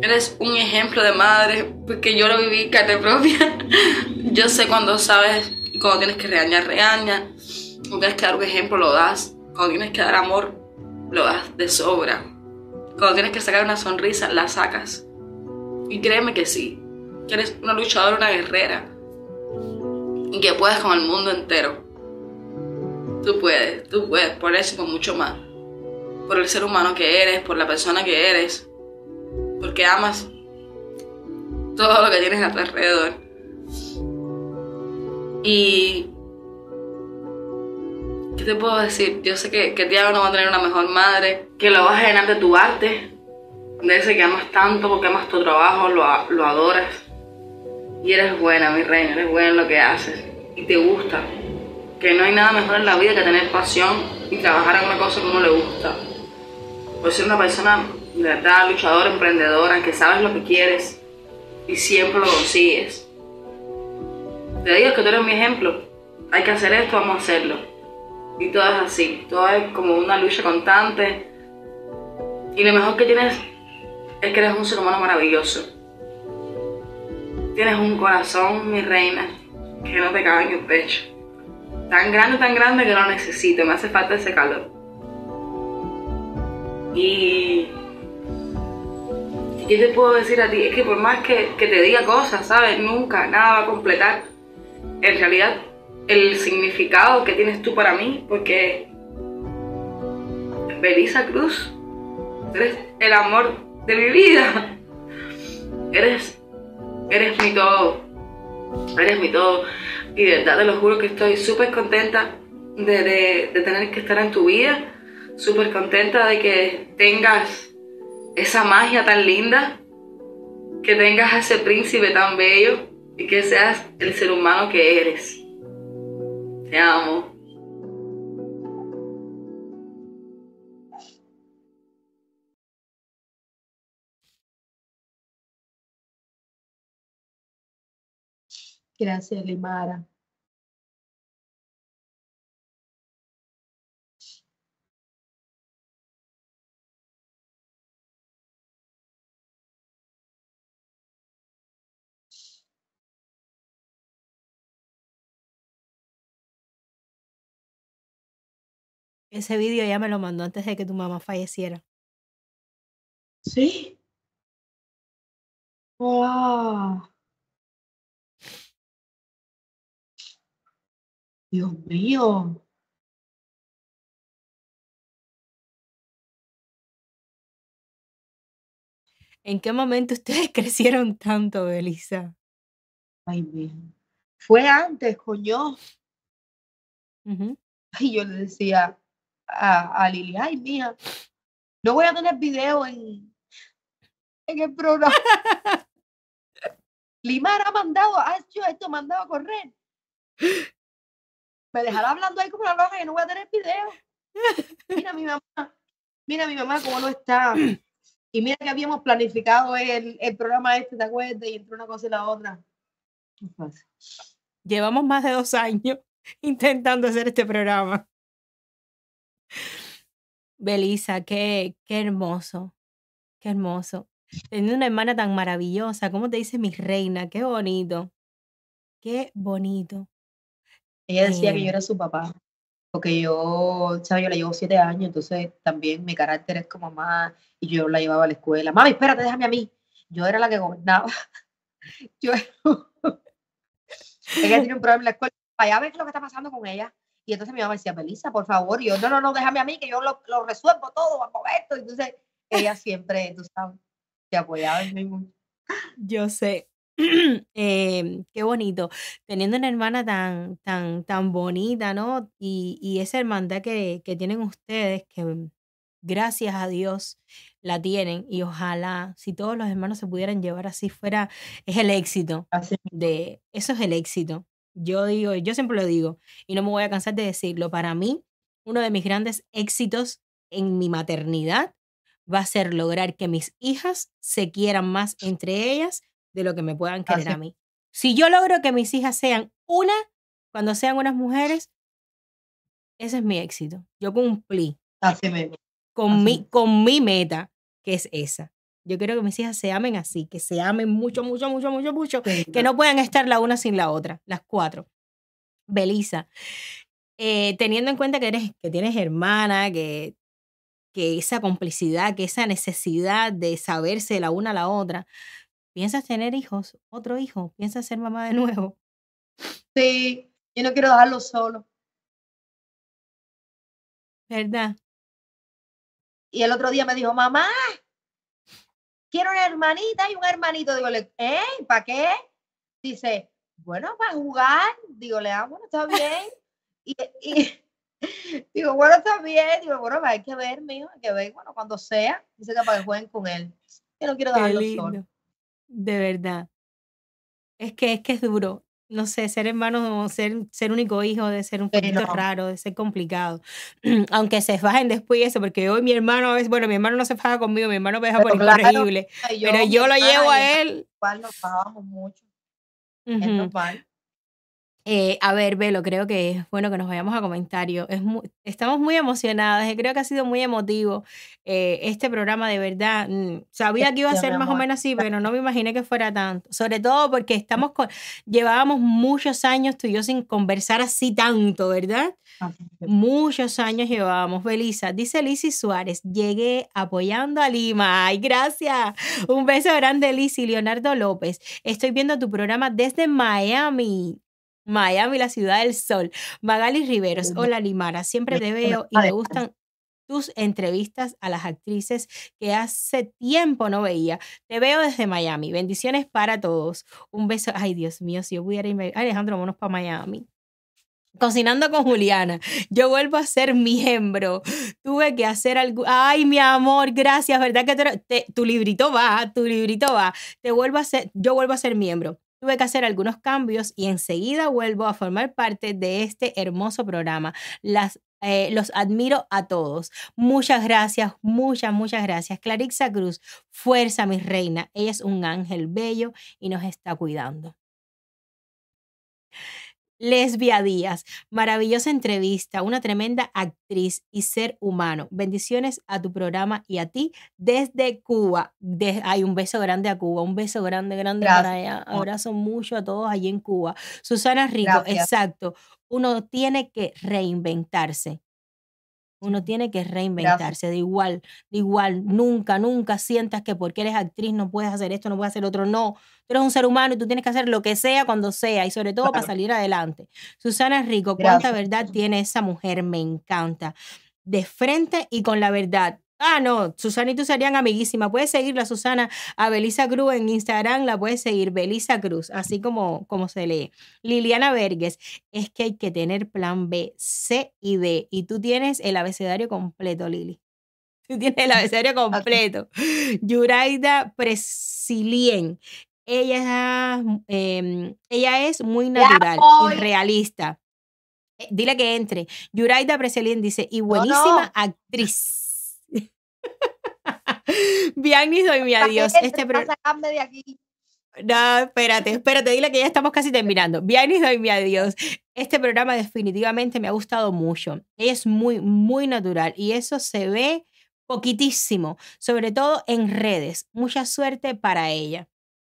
Eres un ejemplo de madre, porque yo lo viví carne propia. yo sé cuando sabes y cuando tienes que regañar, regaña. Cuando tienes que dar un ejemplo, lo das. Cuando tienes que dar amor, lo das de sobra. Cuando tienes que sacar una sonrisa, la sacas. Y créeme que sí, que eres una luchadora, una guerrera. Y que puedes con el mundo entero. Tú puedes, tú puedes, por eso y por mucho más. Por el ser humano que eres, por la persona que eres. Porque amas todo lo que tienes a tu alrededor. Y... ¿Qué te puedo decir? Yo sé que, que Tiago no va a tener una mejor madre, que lo vas a llenar de tu arte, de ese que amas tanto, porque amas tu trabajo, lo, lo adoras y eres buena, mi reina, eres buena en lo que haces y te gusta. que no hay nada mejor en la vida que tener pasión y trabajar en una cosa que uno le gusta. Por ser una persona de verdad luchadora, emprendedora, que sabes lo que quieres y siempre lo consigues. Te digo que tú eres mi ejemplo. Hay que hacer esto, vamos a hacerlo. Y todo es así, todo es como una lucha constante. Y lo mejor que tienes es que eres un ser humano maravilloso. Tienes un corazón, mi reina, que no te cabe en el pecho. Tan grande, tan grande que lo necesito, me hace falta ese calor. Y... ¿Qué te puedo decir a ti? Es que por más que, que te diga cosas, ¿sabes? Nunca, nada va a completar. En realidad, el significado que tienes tú para mí, porque Belisa Cruz, eres el amor de mi vida. Eres, eres mi todo. Eres mi todo. Y de verdad te lo juro que estoy súper contenta de, de, tener que estar en tu vida. Súper contenta de que tengas esa magia tan linda. Que tengas ese príncipe tan bello. Y que seas el ser humano que eres. Te amo. Gracias, Limara. Ese vídeo ya me lo mandó antes de que tu mamá falleciera. Sí. Wow. Dios mío. ¿En qué momento ustedes crecieron tanto, Belisa? Ay, mija. Fue antes, coño. Ujú. Y yo le decía a, a Lili, ay, mija, no voy a tener video en, en el programa. Limar ha mandado, ha hecho esto, mandado a correr. Me dejará hablando ahí como una loca que no voy a tener video. Mira mi mamá, mira mi mamá cómo no está. Y mira que habíamos planificado el, el programa este, ¿te acuerdas? Y entre una cosa y la otra. Llevamos más de dos años intentando hacer este programa. Belisa, qué, qué hermoso, qué hermoso. Teniendo una hermana tan maravillosa, ¿cómo te dice mi reina? Qué bonito, qué bonito. Ella decía que yo Eh, era su papá, porque yo, ¿sabes? Yo le llevo siete años, entonces también mi carácter es como más, y yo la llevaba a la escuela. Mami, espérate, déjame a mí. Yo era la que gobernaba. Yo era... Ella tenía un problema en la escuela. Para allá ver lo que está pasando con ella. Y entonces mi mamá decía, Melissa, por favor. Y yo, no, no, no, déjame a mí, que yo lo, lo resuelvo todo, a esto. Entonces, ella siempre, tú sabes, se apoyaba en mí mucho. yo sé. Em, qué bonito. Teniendo una hermana tan, tan, tan bonita, ¿no? Y, y esa hermandad que, que tienen ustedes, que gracias a Dios la tienen. Y ojalá, si todos los hermanos se pudieran llevar así fuera, es el éxito. Así de eso es el éxito. Yo digo, yo siempre lo digo y no me voy a cansar de decirlo. Para mí, uno de mis grandes éxitos en mi maternidad va a ser lograr que mis hijas se quieran más entre ellas de lo que me puedan querer Así a mí. Si yo logro que mis hijas sean una, cuando sean unas mujeres, ese es mi éxito. Yo cumplí Así mismo. con Así mi, con mi meta, que es esa. Yo quiero que mis hijas se amen así, que se amen mucho, mucho, mucho, mucho, mucho, Sí, que no puedan estar la una sin la otra, las cuatro. Belisa, eh, teniendo en cuenta que eres, que tienes hermana, que, que esa complicidad, que esa necesidad de saberse la una a la otra, ¿piensas tener hijos? ¿Otro hijo? ¿Piensas ser mamá de nuevo? Sí, yo no quiero dejarlo solo. ¿Verdad? Y el otro día me dijo, mamá, quiero una hermanita y un hermanito. Digo, ¿eh? ¿Para qué? Dice, bueno, para jugar. Digo, le ah, bueno, está bien. Y, y- digo, bueno, está bien. Digo, bueno, hay que ver, mijo, hay que ver, bueno, cuando sea. Dice que para que jueguen con él. Yo no quiero dejarlo solo. De verdad. Es que es que es duro. no sé, ser hermano, ser, ser único hijo, de ser un poquito raro, de ser complicado. Aunque se fajen después eso, porque hoy mi hermano es, bueno, mi hermano no se faja conmigo, mi hermano me deja por incorregible. pero yo lo llevo a él. Nos mucho. Es normal. Eh, a ver, Velo, creo que es bueno que nos vayamos a comentarios. Es estamos muy emocionadas, creo que ha sido muy emotivo eh, este programa, de verdad. Mm, sabía que iba a ser más o menos así, pero no me imaginé que fuera tanto. Sobre todo porque estamos con, llevábamos muchos años tú y yo sin conversar así tanto, ¿verdad? Muchos años llevábamos. Belisa, dice Lizzy Suárez, llegué apoyando a Lima. Ay, gracias. Un beso grande, Lizzy. Leonardo López, estoy viendo tu programa desde Miami. Miami, la ciudad del sol. Magali Riveros, hola Limara, siempre te veo y me gustan tus entrevistas a las actrices que hace tiempo no veía. Te veo desde Miami. Bendiciones para todos. Un beso. Ay, Dios mío, si yo pudiera irme. Alejandro, vámonos para Miami. Cocinando con Juliana. Yo vuelvo a ser miembro. Tuve que hacer algo. Ay, mi amor, gracias. ¿Verdad que tu librito va? Tu librito va. Te vuelvo a ser. Yo vuelvo a ser miembro. Tuve que hacer algunos cambios y enseguida vuelvo a formar parte de este hermoso programa. Las, eh, los admiro a todos. Muchas gracias, muchas, muchas gracias. Clarixa Cruz, fuerza, mi reina. Ella es un ángel bello y nos está cuidando. Lesbia Díaz, maravillosa entrevista, una tremenda actriz y ser humano. Bendiciones a tu programa y a ti desde Cuba. hay un beso grande a Cuba, un beso grande, grande para allá. Abrazo mucho a todos allí en Cuba. Susana Rico, exacto. Uno tiene que reinventarse. Uno tiene que reinventarse de igual, de igual. Nunca, nunca sientas que porque eres actriz no puedes hacer esto, no puedes hacer otro. No, tú eres un ser humano y tú tienes que hacer lo que sea cuando sea y sobre todo para salir adelante. Susana Rico, cuánta verdad tiene esa mujer, me encanta. De frente y con la verdad. Ah, no, Susana y tú serían amiguísimas. Puedes seguirla, Susana, a Belisa Cruz en Instagram, la puedes seguir, Belisa Cruz, así como, como se lee. Liliana Verges, es que hay que tener plan B, C y D. Y tú tienes el abecedario completo, Lili. Tú tienes el abecedario completo. Yuraida Presilien, ella, eh, ella es muy natural y realista. Eh, dile que entre. Yuraida Presilien dice, y buenísima actriz. Bianni, doy mi adiós. Este de aquí. No, espérate, espérate, dile que ya estamos casi terminando. Bianni, doy mi adiós. Este programa definitivamente me ha gustado mucho. Es muy, muy natural y eso se ve poquitísimo, sobre todo en redes. Mucha suerte para ella.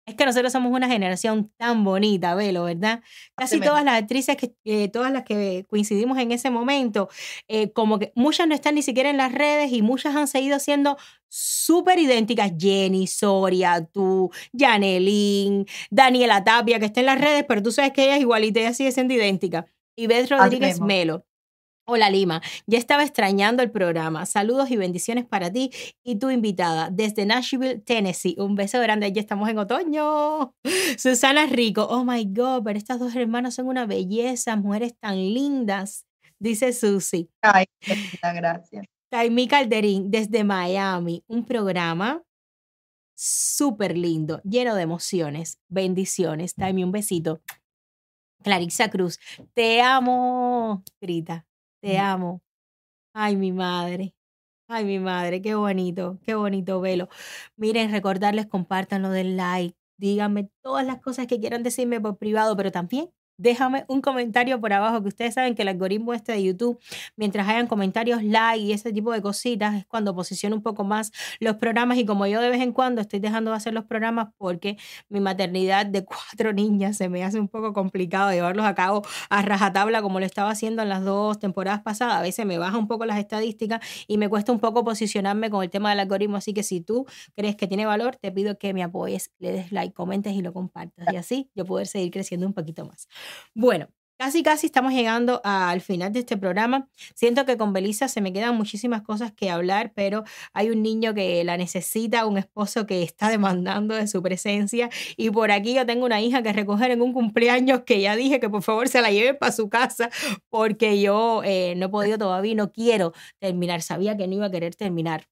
Es que nosotros somos una generación tan bonita, Velo, ¿verdad? Casi todas las actrices, que, todas las que coincidimos en ese momento, eh, como que muchas no están ni siquiera en las redes y muchas han seguido siendo súper idénticas. Jenny, Soria, tú, Janelín, Daniela Tapia, que está en las redes, pero tú sabes que ella es igualita, ella sigue siendo idéntica. Y Beth Rodríguez Melo. Hola Lima, ya estaba extrañando el programa. Saludos y bendiciones para ti y tu invitada desde Nashville, Tennessee. Un beso grande, ya estamos en otoño. Susana Rico, oh my God, pero estas dos hermanas son una belleza, mujeres tan lindas, dice Susi. Ay, gracias. Taimi Calderín desde Miami, un programa súper lindo, lleno de emociones, bendiciones. Taimi, un besito. Clarissa Cruz, te amo, grita. Te amo. Ay, mi madre. Ay, mi madre, qué bonito, qué bonito velo. Miren, recordarles, compártanlo del like, díganme todas las cosas que quieran decirme por privado, pero también déjame un comentario por abajo, que ustedes saben que el algoritmo este de YouTube, mientras hayan comentarios, like y ese tipo de cositas, es cuando posiciona un poco más los programas y como yo de vez en cuando estoy dejando de hacer los programas porque mi maternidad de cuatro niñas se me hace un poco complicado llevarlos a cabo a rajatabla como lo estaba haciendo en las dos temporadas pasadas, a veces me baja un poco las estadísticas y me cuesta un poco posicionarme con el tema del algoritmo, así que si tú crees que tiene valor, te pido que me apoyes, le des like, comentes y lo compartas y así yo poder seguir creciendo un poquito más. Bueno, casi casi estamos llegando al final de este programa. Siento que con Belisa se me quedan muchísimas cosas que hablar, pero hay un niño que la necesita, un esposo que está demandando de su presencia y por aquí yo tengo una hija que recoger en un cumpleaños que ya dije que por favor se la lleve para su casa porque yo eh, no he podido todavía, no quiero terminar, sabía que no iba a querer terminar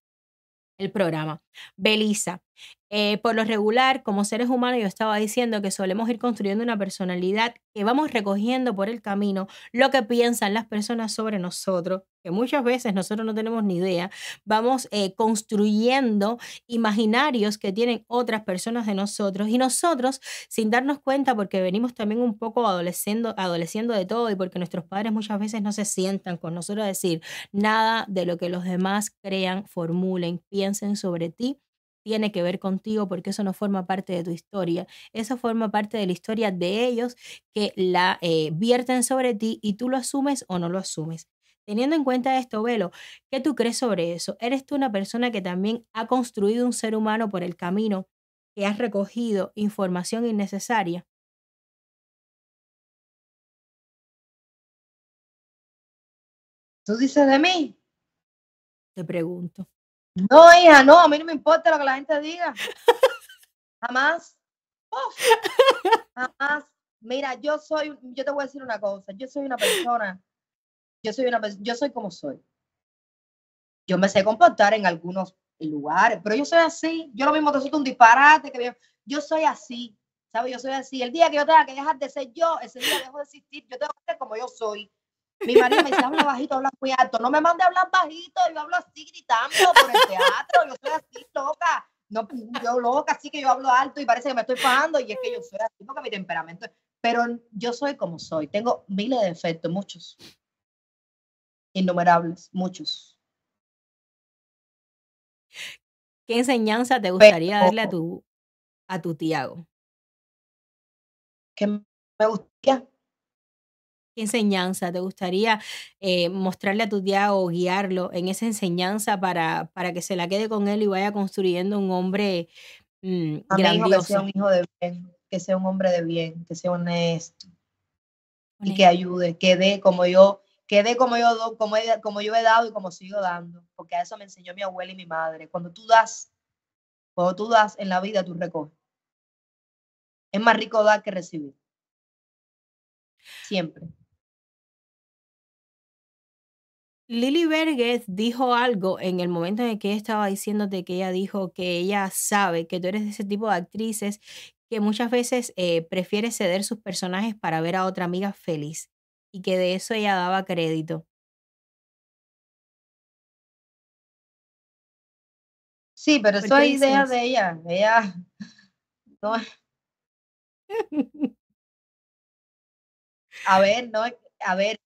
el programa. Belisa, Eh, por lo regular, como seres humanos, yo estaba diciendo que solemos ir construyendo una personalidad que vamos recogiendo por el camino lo que piensan las personas sobre nosotros, que muchas veces nosotros no tenemos ni idea. Vamos eh, construyendo imaginarios que tienen otras personas de nosotros y nosotros, sin darnos cuenta, porque venimos también un poco adoleciendo, adoleciendo de todo y porque nuestros padres muchas veces no se sientan con nosotros a decir nada de lo que los demás crean, formulen, piensen sobre ti tiene que ver contigo porque eso no forma parte de tu historia. Eso forma parte de la historia de ellos que la eh, vierten sobre ti y tú lo asumes o no lo asumes. Teniendo en cuenta esto, Velo, ¿qué tú crees sobre eso? ¿Eres tú una persona que también ha construido un ser humano por el camino, que has recogido información innecesaria? ¿Tú dices de mí? Te pregunto. No, hija, no, a mí no me importa lo que la gente diga. Jamás. jamás. Mira, yo soy, yo te voy a decir una cosa, yo soy una persona, yo soy una yo soy como soy. Yo me sé comportar en algunos lugares, pero yo soy así. Yo lo mismo te soy un disparate, que yo soy así, ¿sabes? Yo soy así. El día que yo tenga que dejar de ser yo, ese día dejo de existir. Yo tengo que ser como yo soy. Mi marido me dice, habla bajito, habla muy alto. No me mande a hablar bajito, yo hablo así gritando por el teatro, yo soy así loca. No, yo loca, así que yo hablo alto y parece que me estoy pagando y es que yo soy así porque mi temperamento. Pero yo soy como soy, tengo miles de defectos, muchos. Innumerables, muchos. ¿Qué enseñanza te gustaría darle a tu, a tu Tiago? Que me gustaría ¿Qué enseñanza te gustaría eh, mostrarle a tu tía o guiarlo en esa enseñanza para, para que se la quede con él y vaya construyendo un hombre mm, grandioso? que sea un hijo de bien, que sea un hombre de bien, que sea honesto, y que ayude, que dé como yo, que dé como yo, como, como yo he dado y como sigo dando, porque a eso me enseñó mi abuela y mi madre. Cuando tú das, cuando tú das en la vida, tú recoges. Es más rico dar que recibir. Siempre. Lily Berges dijo algo en el momento en el que estaba diciéndote que ella dijo que ella sabe que tú eres de ese tipo de actrices que muchas veces eh, prefiere ceder sus personajes para ver a otra amiga feliz y que de eso ella daba crédito. Sí, pero eso es idea de ella. Ella A ver, no, a ver,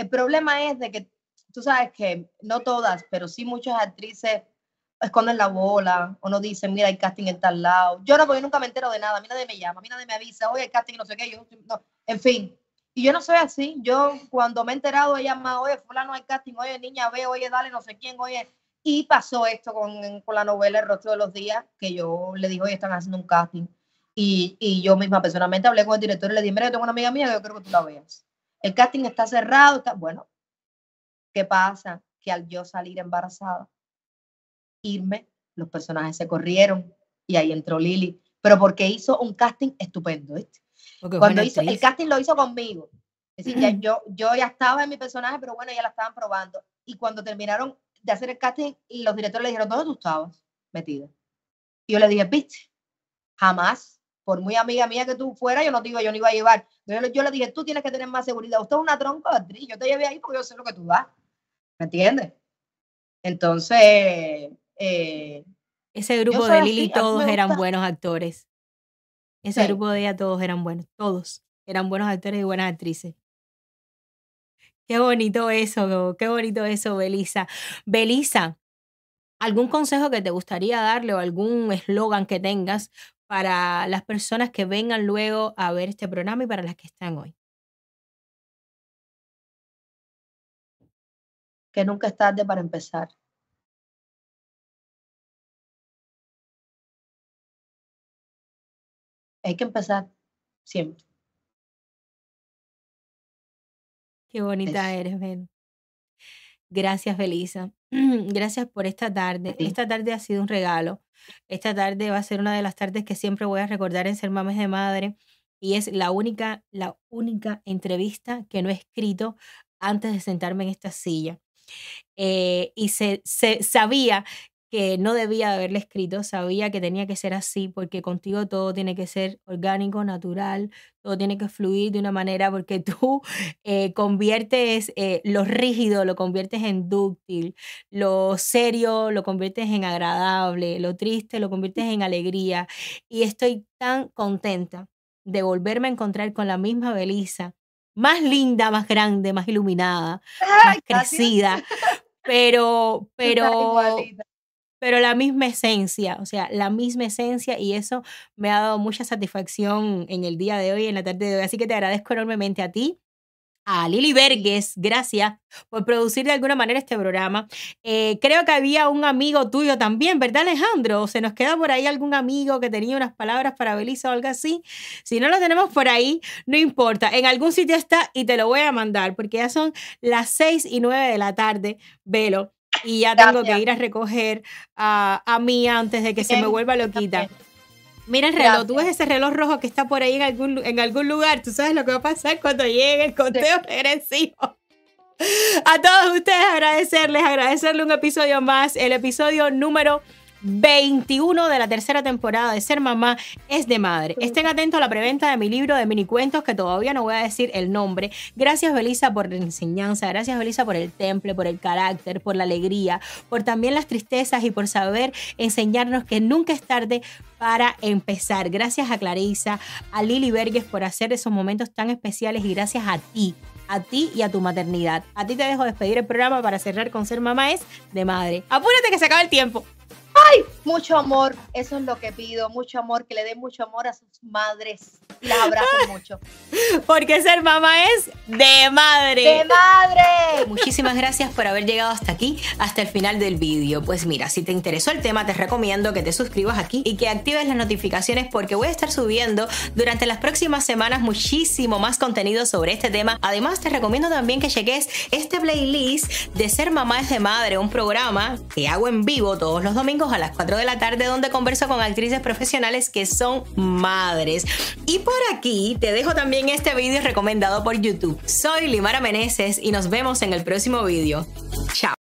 el problema es de que tú sabes que no todas, pero sí muchas actrices esconden la bola o no dicen, mira, hay casting en tal lado. Yo no, porque yo nunca me entero de nada, a mí nadie me llama, a mí nadie me avisa, oye, hay casting, no sé qué, yo, no, en fin. Y yo no soy así, yo cuando me he enterado, he llamado, oye, fulano hay casting, oye, niña, ve, oye, dale, no sé quién, oye. Y pasó esto con, con la novela El rostro de los días, que yo le dije, oye, están haciendo un casting. Y, y yo misma personalmente hablé con el director y le dije, mira, yo tengo una amiga mía que yo creo que tú la veas el casting está cerrado, está, bueno, ¿qué pasa? Que al yo salir embarazada, irme, los personajes se corrieron y ahí entró Lili, pero porque hizo un casting estupendo, ¿viste? Cuando hizo, el casting lo hizo conmigo. Es decir, ya, yo, yo ya estaba en mi personaje, pero bueno, ya la estaban probando. Y cuando terminaron de hacer el casting, los directores le dijeron, ¿dónde tú estabas metida? Y yo le dije, viste, jamás por muy amiga mía que tú fueras, yo no te digo, yo no iba a llevar. Yo, le dije, tú tienes que tener más seguridad. Usted es una tronca de actriz. Yo te llevé ahí porque yo sé lo que tú das. ¿Me entiendes? Entonces. Eh, Ese grupo de Lili, todos eran buenos actores. Ese grupo de ella, todos eran buenos. Todos eran buenos actores y buenas actrices. Qué bonito eso, qué bonito eso, Belisa. Belisa, ¿algún consejo que te gustaría darle o algún eslogan que tengas para las personas que vengan luego a ver este programa y para las que están hoy? Que nunca es tarde para empezar. Hay que empezar siempre. Qué bonita eres, Ben. Gracias, Belisa. Gracias por esta tarde. Esta tarde ha sido un regalo. Esta tarde va a ser una de las tardes que siempre voy a recordar en Ser Mames de Madre y es la única, la única entrevista que no he escrito antes de sentarme en esta silla. Eh, y se, se, sabía que no debía de haberle escrito, sabía que tenía que ser así, porque contigo todo tiene que ser orgánico, natural, todo tiene que fluir de una manera, porque tú eh, conviertes eh, lo rígido, lo conviertes en dúctil, lo serio lo conviertes en agradable, lo triste lo conviertes en alegría. Y estoy tan contenta de volverme a encontrar con la misma Belisa, más linda, más grande, más iluminada, más crecida, pero, pero, pero la misma esencia, o sea, la misma esencia y eso me ha dado mucha satisfacción en el día de hoy, en la tarde de hoy. Así que te agradezco enormemente a ti, a Lili Vergues, gracias por producir de alguna manera este programa. Eh, creo que había un amigo tuyo también, ¿verdad Alejandro? ¿Se nos queda por ahí algún amigo que tenía unas palabras para Belisa o algo así? Si no lo tenemos por ahí, no importa, en algún sitio está y te lo voy a mandar porque ya son las seis y nueve de la tarde, velo y ya tengo que ir a recoger a, a Mía antes de que se me vuelva loquita. Mira el reloj, tú ves ese reloj rojo que está por ahí en algún, en algún lugar, tú sabes lo que va a pasar cuando llegue el conteo regresivo. A todos ustedes agradecerles, agradecerle un episodio más, el episodio número 21 de la tercera temporada de Ser Mamá es de Madre. Estén atentos a la preventa de mi libro de mini cuentos que todavía no voy a decir el nombre. Gracias Belisa por la enseñanza, gracias Belisa por el temple, por el carácter, por la alegría, por también las tristezas y por saber enseñarnos que nunca es tarde para empezar. Gracias a Clarisa, a Lili Verges por hacer esos momentos tan especiales y gracias a ti a ti y a tu maternidad. A ti te dejo despedir el programa para cerrar con ser mamá es de madre. Apúrate que se acaba el tiempo. ¡Ay! Mucho amor, eso es lo que pido, mucho amor, que le den mucho amor a sus madres las abracen mucho. Porque ser mamá es de madre. ¡De madre! Muchísimas gracias por haber llegado hasta aquí, hasta el final del vídeo. Pues mira, si te interesó el tema, te recomiendo que te suscribas aquí y que actives las notificaciones porque voy a estar subiendo durante las próximas semanas muchísimo más contenido sobre este tema. Además, te recomiendo también que cheques este playlist de Ser Mamá es de Madre, un programa que hago en vivo todos los domingos a las 4 de la tarde donde converso con actrices profesionales que son madres. Y por aquí te dejo también este vídeo recomendado por YouTube. Soy Limara Meneses y nos vemos en el próximo vídeo. Chao.